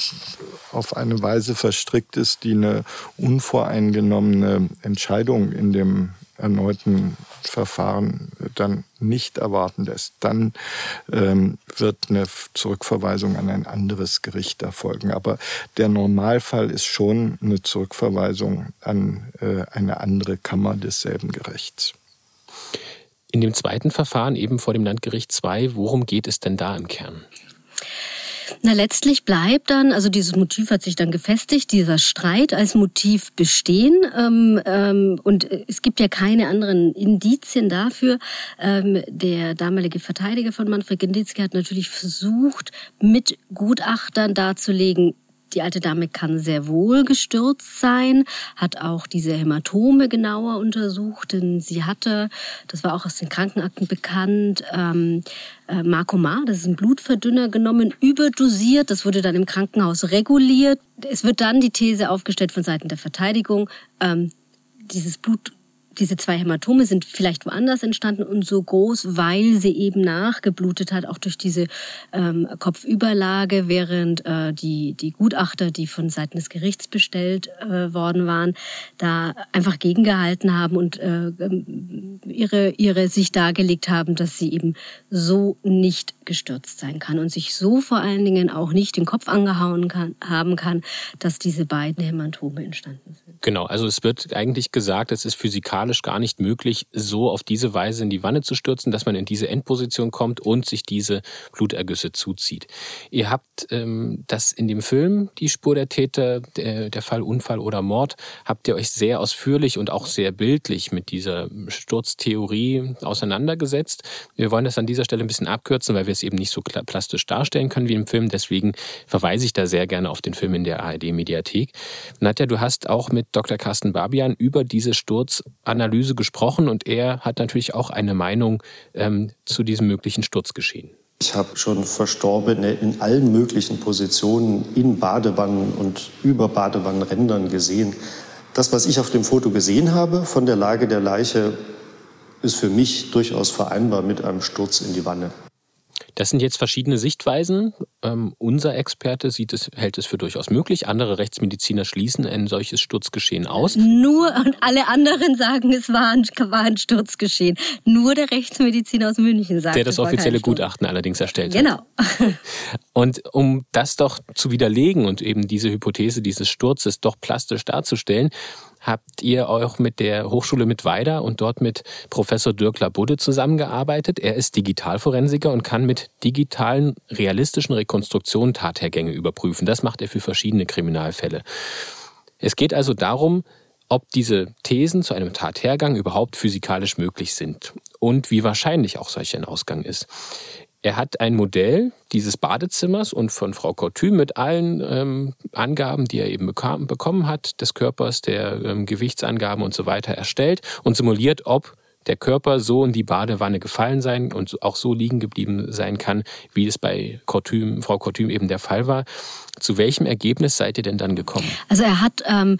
auf eine Weise verstrickt ist, die eine unvoreingenommene Entscheidung in dem erneuten Verfahren dann nicht erwarten lässt, dann ähm, wird eine Zurückverweisung an ein anderes Gericht erfolgen. Aber der Normalfall ist schon eine Zurückverweisung an äh, eine andere Kammer desselben Gerichts. In dem zweiten Verfahren, eben vor dem Landgericht 2, worum geht es denn da im Kern? Na, letztlich bleibt dann, also dieses Motiv hat sich dann gefestigt, dieser Streit als Motiv bestehen. Ähm, ähm, und es gibt ja keine anderen Indizien dafür. Ähm, der damalige Verteidiger von Manfred Genditzki hat natürlich versucht, mit Gutachtern darzulegen, die alte Dame kann sehr wohl gestürzt sein, hat auch diese Hämatome genauer untersucht, denn sie hatte, das war auch aus den Krankenakten bekannt, ähm, äh, Marcomar, das ist ein Blutverdünner genommen, überdosiert. Das wurde dann im Krankenhaus reguliert. Es wird dann die These aufgestellt von Seiten der Verteidigung, ähm, dieses Blut diese zwei Hämatome sind vielleicht woanders entstanden und so groß, weil sie eben nachgeblutet hat, auch durch diese ähm, Kopfüberlage, während äh, die, die Gutachter, die von Seiten des Gerichts bestellt äh, worden waren, da einfach gegengehalten haben und äh, ähm, ihre, ihre Sicht dargelegt haben, dass sie eben so nicht gestürzt sein kann und sich so vor allen Dingen auch nicht den Kopf angehauen kann, haben kann, dass diese beiden Hämatome entstanden sind. Genau, also es wird eigentlich gesagt, es ist physikalisch gar nicht möglich, so auf diese Weise in die Wanne zu stürzen, dass man in diese Endposition kommt und sich diese Blutergüsse zuzieht. Ihr habt ähm, das in dem Film, die Spur der Täter, der, der Fall Unfall oder Mord, habt ihr euch sehr ausführlich und auch sehr bildlich mit dieser Sturztheorie auseinandergesetzt. Wir wollen das an dieser Stelle ein bisschen abkürzen, weil wir es eben nicht so plastisch darstellen können wie im Film. Deswegen verweise ich da sehr gerne auf den Film in der ARD-Mediathek. Nadja, du hast auch mit Dr. Carsten Barbian über diese Sturzanalyse gesprochen und er hat natürlich auch eine Meinung ähm, zu diesem möglichen Sturzgeschehen. Ich habe schon Verstorbene in allen möglichen Positionen in Badewannen und über Badewannenrändern gesehen. Das, was ich auf dem Foto gesehen habe von der Lage der Leiche, ist für mich durchaus vereinbar mit einem Sturz in die Wanne. Das sind jetzt verschiedene Sichtweisen. Ähm, unser Experte sieht es, hält es für durchaus möglich. Andere Rechtsmediziner schließen ein solches Sturzgeschehen aus. Nur und alle anderen sagen, es war ein, war ein Sturzgeschehen. Nur der Rechtsmediziner aus München sagt, der das offizielle Gutachten allerdings erstellt genau. hat. Genau. Und um das doch zu widerlegen und eben diese Hypothese dieses Sturzes doch plastisch darzustellen, habt ihr auch mit der Hochschule Mittweida und dort mit Professor Dirk Labudde zusammengearbeitet. Er ist Digitalforensiker und kann mit digitalen, realistischen Rekonstruktionen Tathergänge überprüfen. Das macht er für verschiedene Kriminalfälle. Es geht also darum, ob diese Thesen zu einem Tathergang überhaupt physikalisch möglich sind und wie wahrscheinlich auch solch ein Ausgang ist. Er hat ein Modell dieses Badezimmers und von Frau Cortü mit allen ähm, Angaben, die er eben bekam, bekommen hat, des Körpers, der ähm, Gewichtsangaben und so weiter erstellt und simuliert, ob der Körper so in die Badewanne gefallen sein und auch so liegen geblieben sein kann, wie es bei Cortüm, Frau Cortüm eben der Fall war. Zu welchem Ergebnis seid ihr denn dann gekommen? Also er hat, ähm,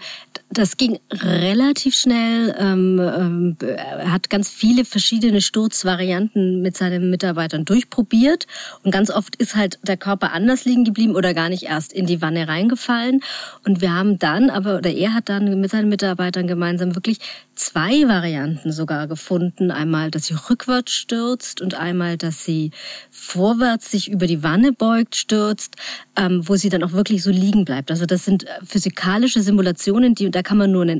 das ging relativ schnell. Ähm, ähm, er hat ganz viele verschiedene Sturzvarianten mit seinen Mitarbeitern durchprobiert und ganz oft ist halt der Körper anders liegen geblieben oder gar nicht erst in die Wanne reingefallen. Und wir haben dann, aber oder er hat dann mit seinen Mitarbeitern gemeinsam wirklich zwei Varianten sogar gefunden. Einmal, dass sie rückwärts stürzt und einmal, dass sie vorwärts sich über die Wanne beugt, stürzt, ähm, wo sie dann auch wirklich so liegen bleibt. Also das sind äh, physikalische Simulationen, die da kann man nur eine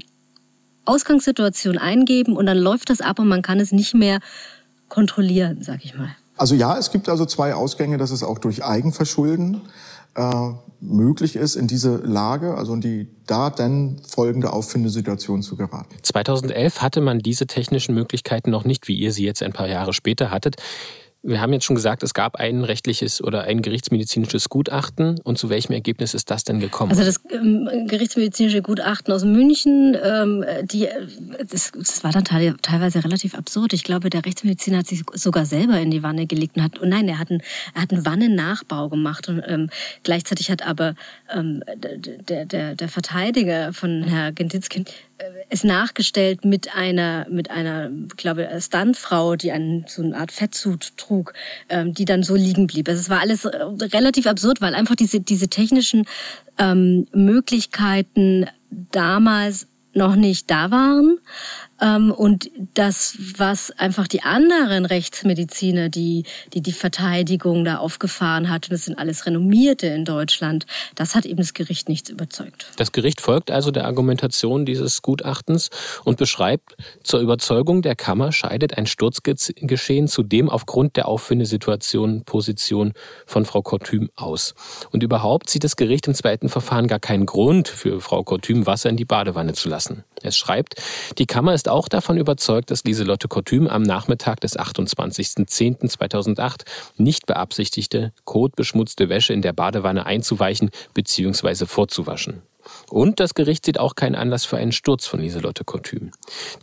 Ausgangssituation eingeben und dann läuft das ab und man kann es nicht mehr kontrollieren, sag ich mal. Also ja, es gibt also zwei Ausgänge, dass es auch durch Eigenverschulden äh, möglich ist, in diese Lage, also in die da dann folgende Auffindesituation zu geraten. 2011 hatte man diese technischen Möglichkeiten noch nicht, wie ihr sie jetzt ein paar Jahre später hattet. Wir haben jetzt schon gesagt, es gab ein rechtliches oder ein gerichtsmedizinisches Gutachten. Und zu welchem Ergebnis ist das denn gekommen? Also das ähm, gerichtsmedizinische Gutachten aus München, ähm, die, das, das, war dann teilweise relativ absurd. Ich glaube, der Rechtsmediziner hat sich sogar selber in die Wanne gelegt und hat, oh nein, er hat einen, er hat einen Wannennachbau gemacht. Und ähm, gleichzeitig hat aber ähm, der, der, der Verteidiger von Herr Genditzkin äh, es nachgestellt mit einer, mit einer, glaube Stuntfrau, die einen, so eine Art Fettsuit trug, ähm, die dann so liegen blieb. Also es war alles äh, relativ absurd, weil einfach diese, diese technischen ähm, Möglichkeiten damals noch nicht da waren. Ähm, und das, was einfach die anderen Rechtsmediziner, die, die die Verteidigung da aufgefahren hatten, das sind alles Renommierte in Deutschland, das hat eben das Gericht nichts überzeugt. Das Gericht folgt also der Argumentation dieses Gutachtens und beschreibt, zur Überzeugung der Kammer scheidet ein Sturzgeschehen zudem aufgrund der Auffindesituation Position von Frau Kortüm aus. Und überhaupt sieht das Gericht im zweiten Verfahren gar keinen Grund für Frau Kortüm Wasser in die Badewanne zu lassen. Es schreibt, die Kammer ist auch davon überzeugt, dass Lieselotte Kortüm am Nachmittag des 28.10.2008 nicht beabsichtigte, kotbeschmutzte Wäsche in der Badewanne einzuweichen bzw. vorzuwaschen. Und das Gericht sieht auch keinen Anlass für einen Sturz von Lieselotte Kortüm.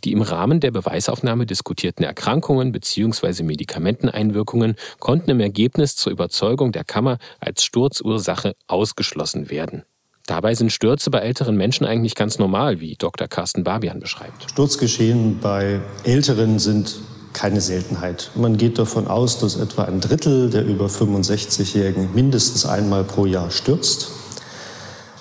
Die im Rahmen der Beweisaufnahme diskutierten Erkrankungen bzw. Medikamenteneinwirkungen konnten im Ergebnis zur Überzeugung der Kammer als Sturzursache ausgeschlossen werden. Dabei sind Stürze bei älteren Menschen eigentlich ganz normal, wie Dr. Carsten Barbian beschreibt. Sturzgeschehen bei Älteren sind keine Seltenheit. Man geht davon aus, dass etwa ein Drittel der über 65-Jährigen mindestens einmal pro Jahr stürzt.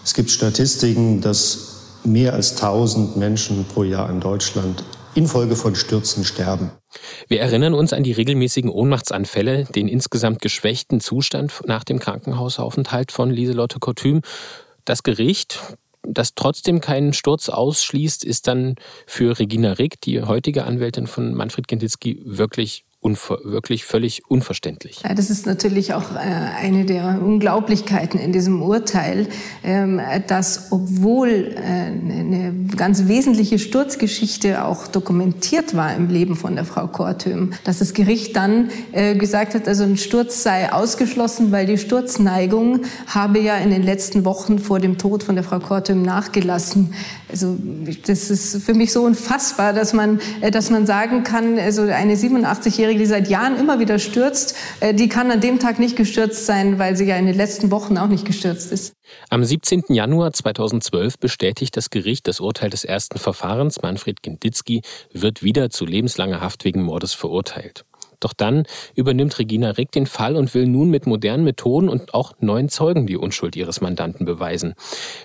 Es gibt Statistiken, dass mehr als 1000 Menschen pro Jahr in Deutschland infolge von Stürzen sterben. Wir erinnern uns an die regelmäßigen Ohnmachtsanfälle, den insgesamt geschwächten Zustand nach dem Krankenhausaufenthalt von Lieselotte Kortüm das Gericht, das trotzdem keinen Sturz ausschließt, ist dann für Regina Rick, die heutige Anwältin von Manfred Genditzki, wirklich wirklich völlig unverständlich. Ja, das ist natürlich auch äh, eine der Unglaublichkeiten in diesem Urteil, ähm, dass obwohl äh, eine ganz wesentliche Sturzgeschichte auch dokumentiert war im Leben von der Frau Kortüm, dass das Gericht dann äh, gesagt hat, also ein Sturz sei ausgeschlossen, weil die Sturzneigung habe ja in den letzten Wochen vor dem Tod von der Frau Kortüm nachgelassen. Also das ist für mich so unfassbar, dass man, dass man sagen kann, also eine 87-jährige Zweijährige, die seit Jahren immer wieder stürzt, äh, die kann an dem Tag nicht gestürzt sein, weil sie ja in den letzten Wochen auch nicht gestürzt ist. Am 17. Januar 2012 bestätigt das Gericht das Urteil des ersten Verfahrens. Manfred Genditzki wird wieder zu lebenslanger Haft wegen Mordes verurteilt. Doch dann übernimmt Regina Rick den Fall und will nun mit modernen Methoden und auch neuen Zeugen die Unschuld ihres Mandanten beweisen.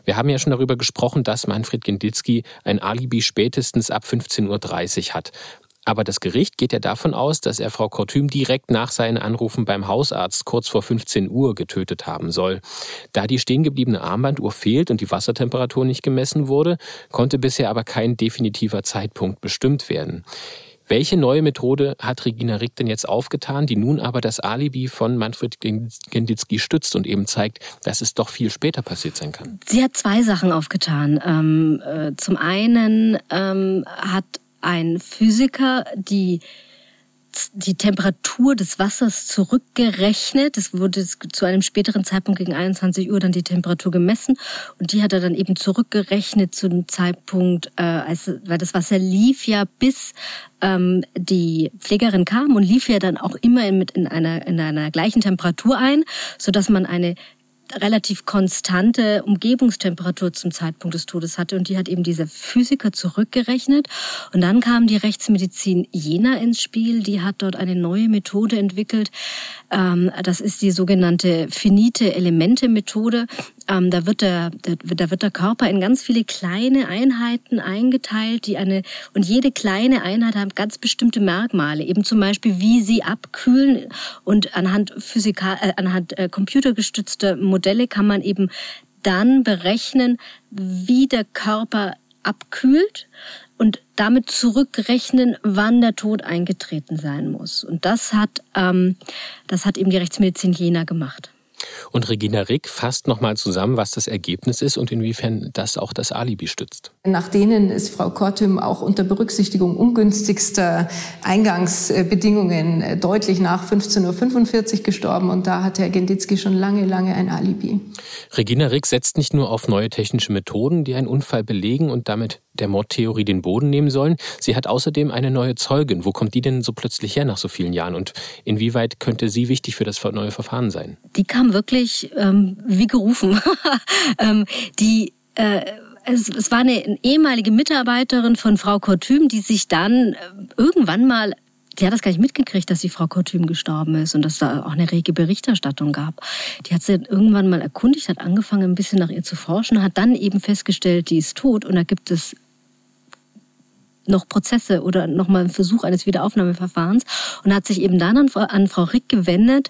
Wir haben ja schon darüber gesprochen, dass Manfred Genditzki ein Alibi spätestens ab 15.30 Uhr hat. Aber das Gericht geht ja davon aus, dass er Frau Kortüm direkt nach seinen Anrufen beim Hausarzt kurz vor 15 Uhr getötet haben soll. Da die stehengebliebene Armbanduhr fehlt und die Wassertemperatur nicht gemessen wurde, konnte bisher aber kein definitiver Zeitpunkt bestimmt werden. Welche neue Methode hat Regina Rick denn jetzt aufgetan, die nun aber das Alibi von Manfred Genditzki stützt und eben zeigt, dass es doch viel später passiert sein kann? Sie hat zwei Sachen aufgetan. Ähm, äh, zum einen ähm, hat ein Physiker die die Temperatur des Wassers zurückgerechnet. Es wurde zu einem späteren Zeitpunkt gegen 21 Uhr dann die Temperatur gemessen und die hat er dann eben zurückgerechnet zu dem Zeitpunkt, äh, als, weil das Wasser lief ja bis ähm, die Pflegerin kam und lief ja dann auch immer in, mit in einer in einer gleichen Temperatur ein, so dass man eine relativ konstante Umgebungstemperatur zum Zeitpunkt des Todes hatte. Und die hat eben dieser Physiker zurückgerechnet. Und dann kam die Rechtsmedizin Jena ins Spiel. Die hat dort eine neue Methode entwickelt. Ähm, das ist die sogenannte finite Elemente Methode. Ähm, da, wird der, da wird der Körper in ganz viele kleine Einheiten eingeteilt, die eine, und jede kleine Einheit hat ganz bestimmte Merkmale, eben zum Beispiel, wie sie abkühlen und anhand physikal, äh, anhand äh, computergestützter Modelle kann man eben dann berechnen, wie der Körper abkühlt und damit zurückrechnen, wann der Tod eingetreten sein muss. Und das hat, ähm, das hat eben die Rechtsmedizin Jena gemacht. Und Regina Rick fasst nochmal zusammen, was das Ergebnis ist und inwiefern das auch das Alibi stützt. Nach denen ist Frau Kortüm auch unter Berücksichtigung ungünstigster Eingangsbedingungen äh, deutlich nach 15.45 Uhr gestorben und da hat Herr Genditzki schon lange, lange ein Alibi. Regina Rick setzt nicht nur auf neue technische Methoden, die einen Unfall belegen und damit der Mordtheorie den Boden nehmen sollen. Sie hat außerdem eine neue Zeugin. Wo kommt die denn so plötzlich her nach so vielen Jahren? Und inwieweit könnte sie wichtig für das neue Verfahren sein? Die kam wirklich ähm, wie gerufen. ähm, die äh, es, es, war eine ehemalige Mitarbeiterin von Frau Kortüm, die sich dann äh, irgendwann mal die hat das gar nicht mitgekriegt, dass die Frau Kortüm gestorben ist und dass da auch eine rege Berichterstattung gab. Die hat sie irgendwann mal erkundigt, hat angefangen, ein bisschen nach ihr zu forschen, hat dann eben festgestellt, die ist tot und da gibt es noch Prozesse oder nochmal einen Versuch eines Wiederaufnahmeverfahrens und hat sich eben dann an, an Frau Rick gewendet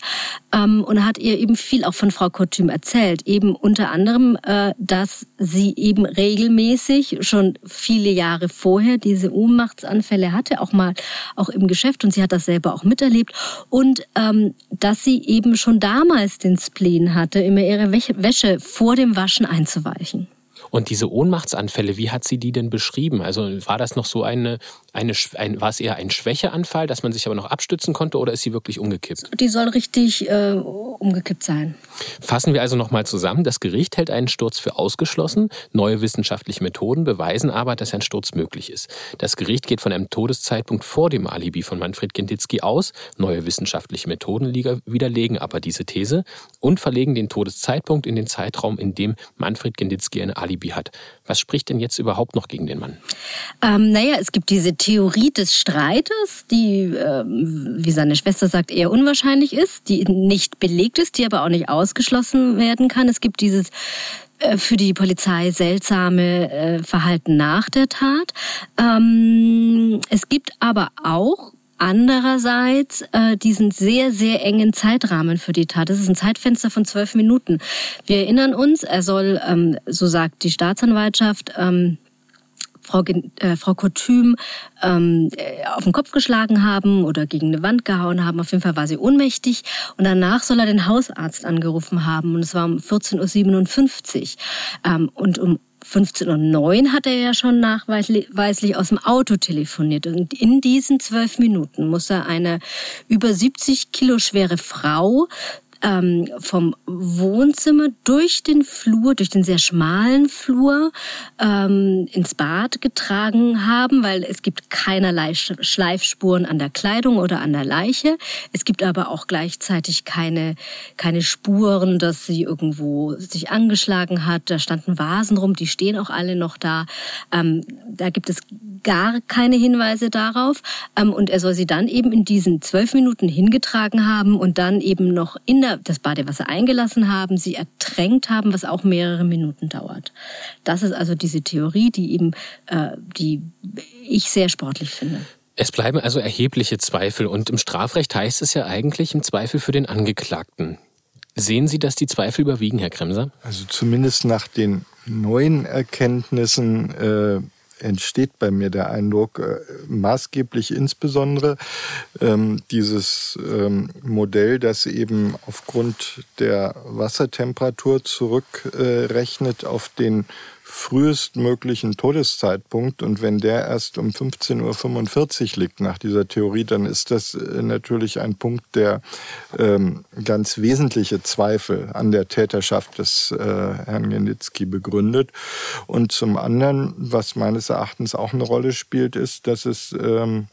ähm, und hat ihr eben viel auch von Frau Kotüm erzählt. Eben unter anderem, äh, dass sie eben regelmäßig schon viele Jahre vorher diese Ohnmachtsanfälle hatte, auch mal auch im Geschäft und sie hat das selber auch miterlebt und ähm, dass sie eben schon damals den Spleen hatte, immer ihre Wäsche vor dem Waschen einzuweichen. Und diese Ohnmachtsanfälle, wie hat sie die denn beschrieben? Also war das noch so eine, eine ein, war es eher ein Schwächeanfall, dass man sich aber noch abstützen konnte oder ist sie wirklich umgekippt? Die soll richtig äh, umgekippt sein. Fassen wir also nochmal zusammen. Das Gericht hält einen Sturz für ausgeschlossen. Neue wissenschaftliche Methoden beweisen aber, dass ein Sturz möglich ist. Das Gericht geht von einem Todeszeitpunkt vor dem Alibi von Manfred Genditzki aus. Neue wissenschaftliche Methoden widerlegen aber diese These und verlegen den Todeszeitpunkt in den Zeitraum, in dem Manfred Genditzki ein Alibi Alibi hat. Was spricht denn jetzt überhaupt noch gegen den Mann? Ähm, naja, es gibt diese Theorie des Streites, die, ähm, wie seine Schwester sagt, eher unwahrscheinlich ist, die nicht belegt ist, die aber auch nicht ausgeschlossen werden kann. Es gibt dieses äh, für die Polizei seltsame äh, Verhalten nach der Tat. Ähm, es gibt aber auch andererseits äh, diesen sehr, sehr engen Zeitrahmen für die Tat. Das ist ein Zeitfenster von zwölf Minuten. Wir erinnern uns, er soll, ähm, so sagt die Staatsanwaltschaft, ähm, Frau, äh, Frau Kotüm ähm, äh, auf den Kopf geschlagen haben oder gegen eine Wand gehauen haben. Auf jeden Fall war sie ohnmächtig. Und danach soll er den Hausarzt angerufen haben. Und es war um 14.57 Uhr. Ähm, und um 15.09 hat er ja schon nachweislich aus dem Auto telefoniert. Und in diesen zwölf Minuten muss er eine über 70 Kilo schwere Frau ähm, vom Wohnzimmer durch den Flur, durch den sehr schmalen Flur ähm, ins Bad getragen haben, weil es gibt keinerlei Schleifspuren an der Kleidung oder an der Leiche. Es gibt aber auch gleichzeitig keine, keine Spuren, dass sie irgendwo sich angeschlagen hat. Da standen Vasen rum, die stehen auch alle noch da. Ähm, da gibt es gar keine Hinweise darauf. Ähm, und er soll sie dann eben in diesen zwölf Minuten hingetragen haben und dann eben noch in der, das Badewasser eingelassen haben, sie ertränkt haben, was auch mehrere Minuten dauert. Das ist also diese Theorie, die eben, äh, die ich sehr sportlich finde. Es bleiben also erhebliche Zweifel und im Strafrecht heißt es ja eigentlich im Zweifel für den Angeklagten. Sehen Sie, dass die Zweifel überwiegen, Herr Kremser? Also zumindest nach den neuen Erkenntnissen äh, entsteht bei mir der Eindruck, äh, maßgeblich insbesondere ähm, dieses ähm, Modell, das eben aufgrund der Wassertemperatur zurückrechnet auf den frühestmöglichen Todeszeitpunkt. Und wenn der erst um 15.45 Uhr liegt nach dieser Theorie, dann ist das äh, natürlich ein Punkt, der ähm, ganz wesentliche Zweifel an der Täterschaft des äh, Herrn Genitzki begründet. Und zum anderen, was meines Erachtens auch eine Rolle spielt, ist, dass es ähm,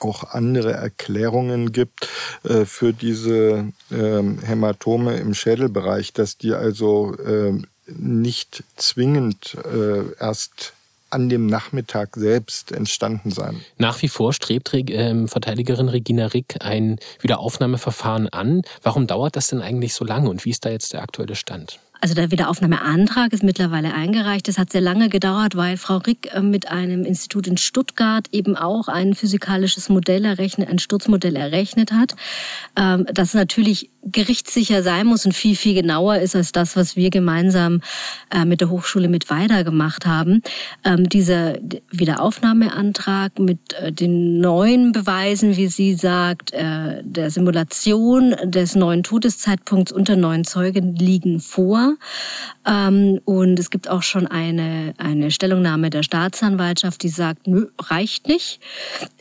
auch andere Erklärungen gibt äh, für diese äh, Hämatome im Schädelbereich, dass die also äh, nicht zwingend äh, erst an dem Nachmittag selbst entstanden sein. Nach wie vor strebt äh, Verteidigerin Regina Rick ein Wiederaufnahmeverfahren an. Warum dauert das denn eigentlich so lange und wie ist da jetzt der aktuelle Stand? Also der Wiederaufnahmeantrag ist mittlerweile eingereicht. Das hat sehr lange gedauert, weil Frau Rick äh, mit einem Institut in Stuttgart eben auch ein physikalisches Modell errechnet, ein Sturzmodell errechnet hat, ähm, das natürlich gerichtssicher sein muss und viel, viel genauer ist als das, was wir gemeinsam äh, mit der Hochschule mit weiter gemacht haben. Ähm, dieser Wiederaufnahmeantrag mit äh, den neuen Beweisen, wie sie sagt, der Simulation des neuen Todeszeitpunkts unter neuen Zeugen liegen vor. Ähm, und es gibt auch schon eine, eine Stellungnahme der Staatsanwaltschaft, die sagt, nö, reicht nicht.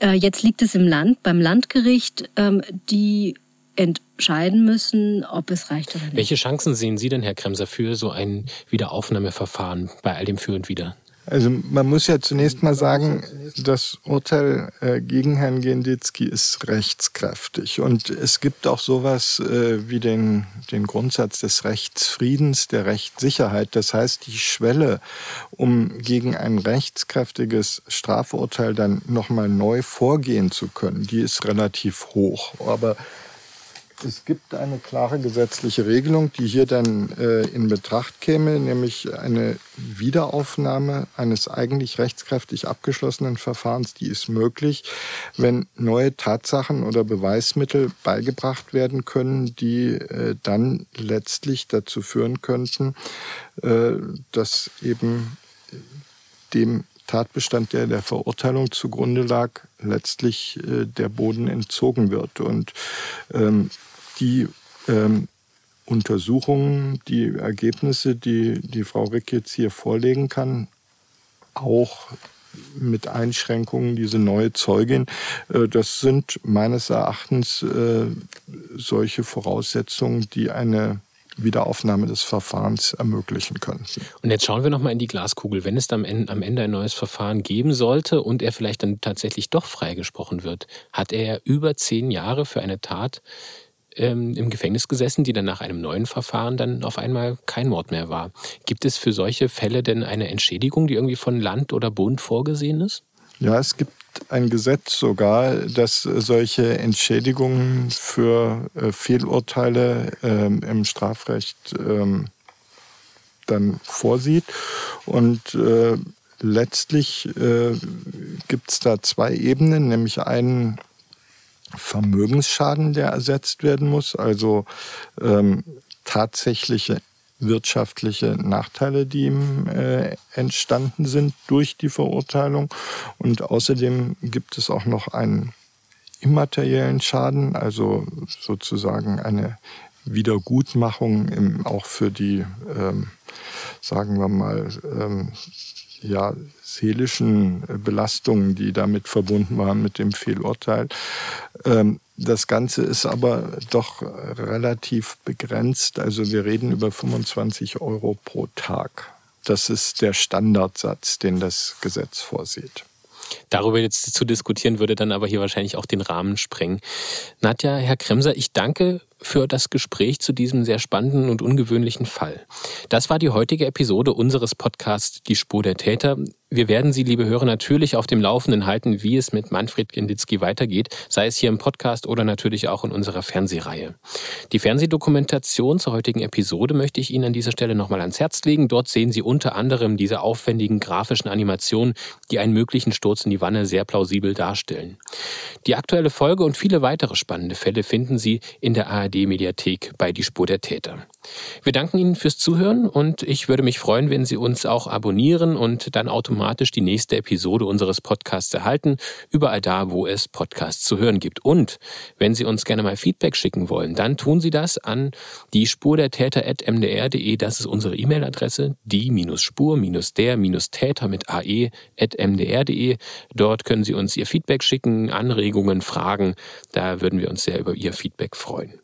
Äh, jetzt liegt es im Land, beim Landgericht, ähm, die entscheiden müssen, ob es reicht oder nicht. Welche Chancen sehen Sie denn, Herr Kremser, für so ein Wiederaufnahmeverfahren bei all dem Für und Wider? Also man muss ja zunächst mal sagen, das Urteil äh, gegen Herrn Genditzki ist rechtskräftig. Und es gibt auch sowas äh, wie den, den Grundsatz des Rechtsfriedens, der Rechtssicherheit. Das heißt, die Schwelle, um gegen ein rechtskräftiges Strafurteil dann nochmal neu vorgehen zu können, die ist relativ hoch. Aber es gibt eine klare gesetzliche Regelung, die hier dann äh, in Betracht käme, nämlich eine Wiederaufnahme eines eigentlich rechtskräftig abgeschlossenen Verfahrens, die ist möglich, wenn neue Tatsachen oder Beweismittel beigebracht werden können, die äh, dann letztlich dazu führen könnten, äh, dass eben dem Tatbestand, der der Verurteilung zugrunde lag, letztlich äh, der Boden entzogen wird. Und ähm, die ähm, Untersuchungen, die Ergebnisse, die die Frau Rick jetzt hier vorlegen kann, auch mit Einschränkungen, diese neue Zeugin, äh, das sind meines Erachtens äh, solche Voraussetzungen, die eine Wiederaufnahme des Verfahrens ermöglichen können. Und jetzt schauen wir nochmal in die Glaskugel. Wenn es am Ende, am Ende ein neues Verfahren geben sollte und er vielleicht dann tatsächlich doch freigesprochen wird, hat er über zehn Jahre für eine Tat ähm, im Gefängnis gesessen, die dann nach einem neuen Verfahren dann auf einmal kein Mord mehr war. Gibt es für solche Fälle denn eine Entschädigung, die irgendwie von Land oder Bund vorgesehen ist? Ja, es gibt ein Gesetz sogar, das solche Entschädigungen für äh, Fehlurteile äh, im Strafrecht äh, dann vorsieht. Und äh, letztlich äh, gibt es da zwei Ebenen, nämlich einen Vermögensschaden, der ersetzt werden muss, also ähm, tatsächliche wirtschaftliche Nachteile, die ihm äh, entstanden sind durch die Verurteilung. Und außerdem gibt es auch noch einen immateriellen Schaden, also sozusagen eine Wiedergutmachung im, auch für die, ähm, sagen wir mal, ähm, ja, seelischen Belastungen, die damit verbunden waren mit dem Fehlurteil. Ähm, das Ganze ist aber doch relativ begrenzt. Also wir reden über 25 Euro pro Tag. Das ist der Standardsatz, den das Gesetz vorsieht. Darüber jetzt zu diskutieren, würde dann aber hier wahrscheinlich auch den Rahmen sprengen. Nadja, Herr Kremser, ich danke für das Gespräch zu diesem sehr spannenden und ungewöhnlichen Fall. Das war die heutige Episode unseres Podcasts Die Spur der Täter. Wir werden Sie, liebe Hörer, natürlich auf dem Laufenden halten, wie es mit Manfred Genditzki weitergeht, sei es hier im Podcast oder natürlich auch in unserer Fernsehreihe. Die Fernsehdokumentation zur heutigen Episode möchte ich Ihnen an dieser Stelle nochmal ans Herz legen. Dort sehen Sie unter anderem diese aufwendigen grafischen Animationen, die einen möglichen Sturz in die Wanne sehr plausibel darstellen. Die aktuelle Folge und viele weitere spannende Fälle finden Sie in der ARD-Mediathek bei Die Spur der Täter. Wir danken Ihnen fürs Zuhören und ich würde mich freuen, wenn Sie uns auch abonnieren und dann automatisch die nächste Episode unseres Podcasts erhalten, überall da, wo es Podcasts zu hören gibt. Und wenn Sie uns gerne mal Feedback schicken wollen, dann tun Sie das an die Spur der Täter.mdr.de. Das ist unsere E-Mail-Adresse, die-spur-der-täter mit ae.mdr.de. Dort können Sie uns Ihr Feedback schicken, Anregungen, Fragen. Da würden wir uns sehr über Ihr Feedback freuen.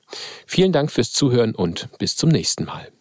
Vielen Dank fürs Zuhören und bis zum nächsten Mal.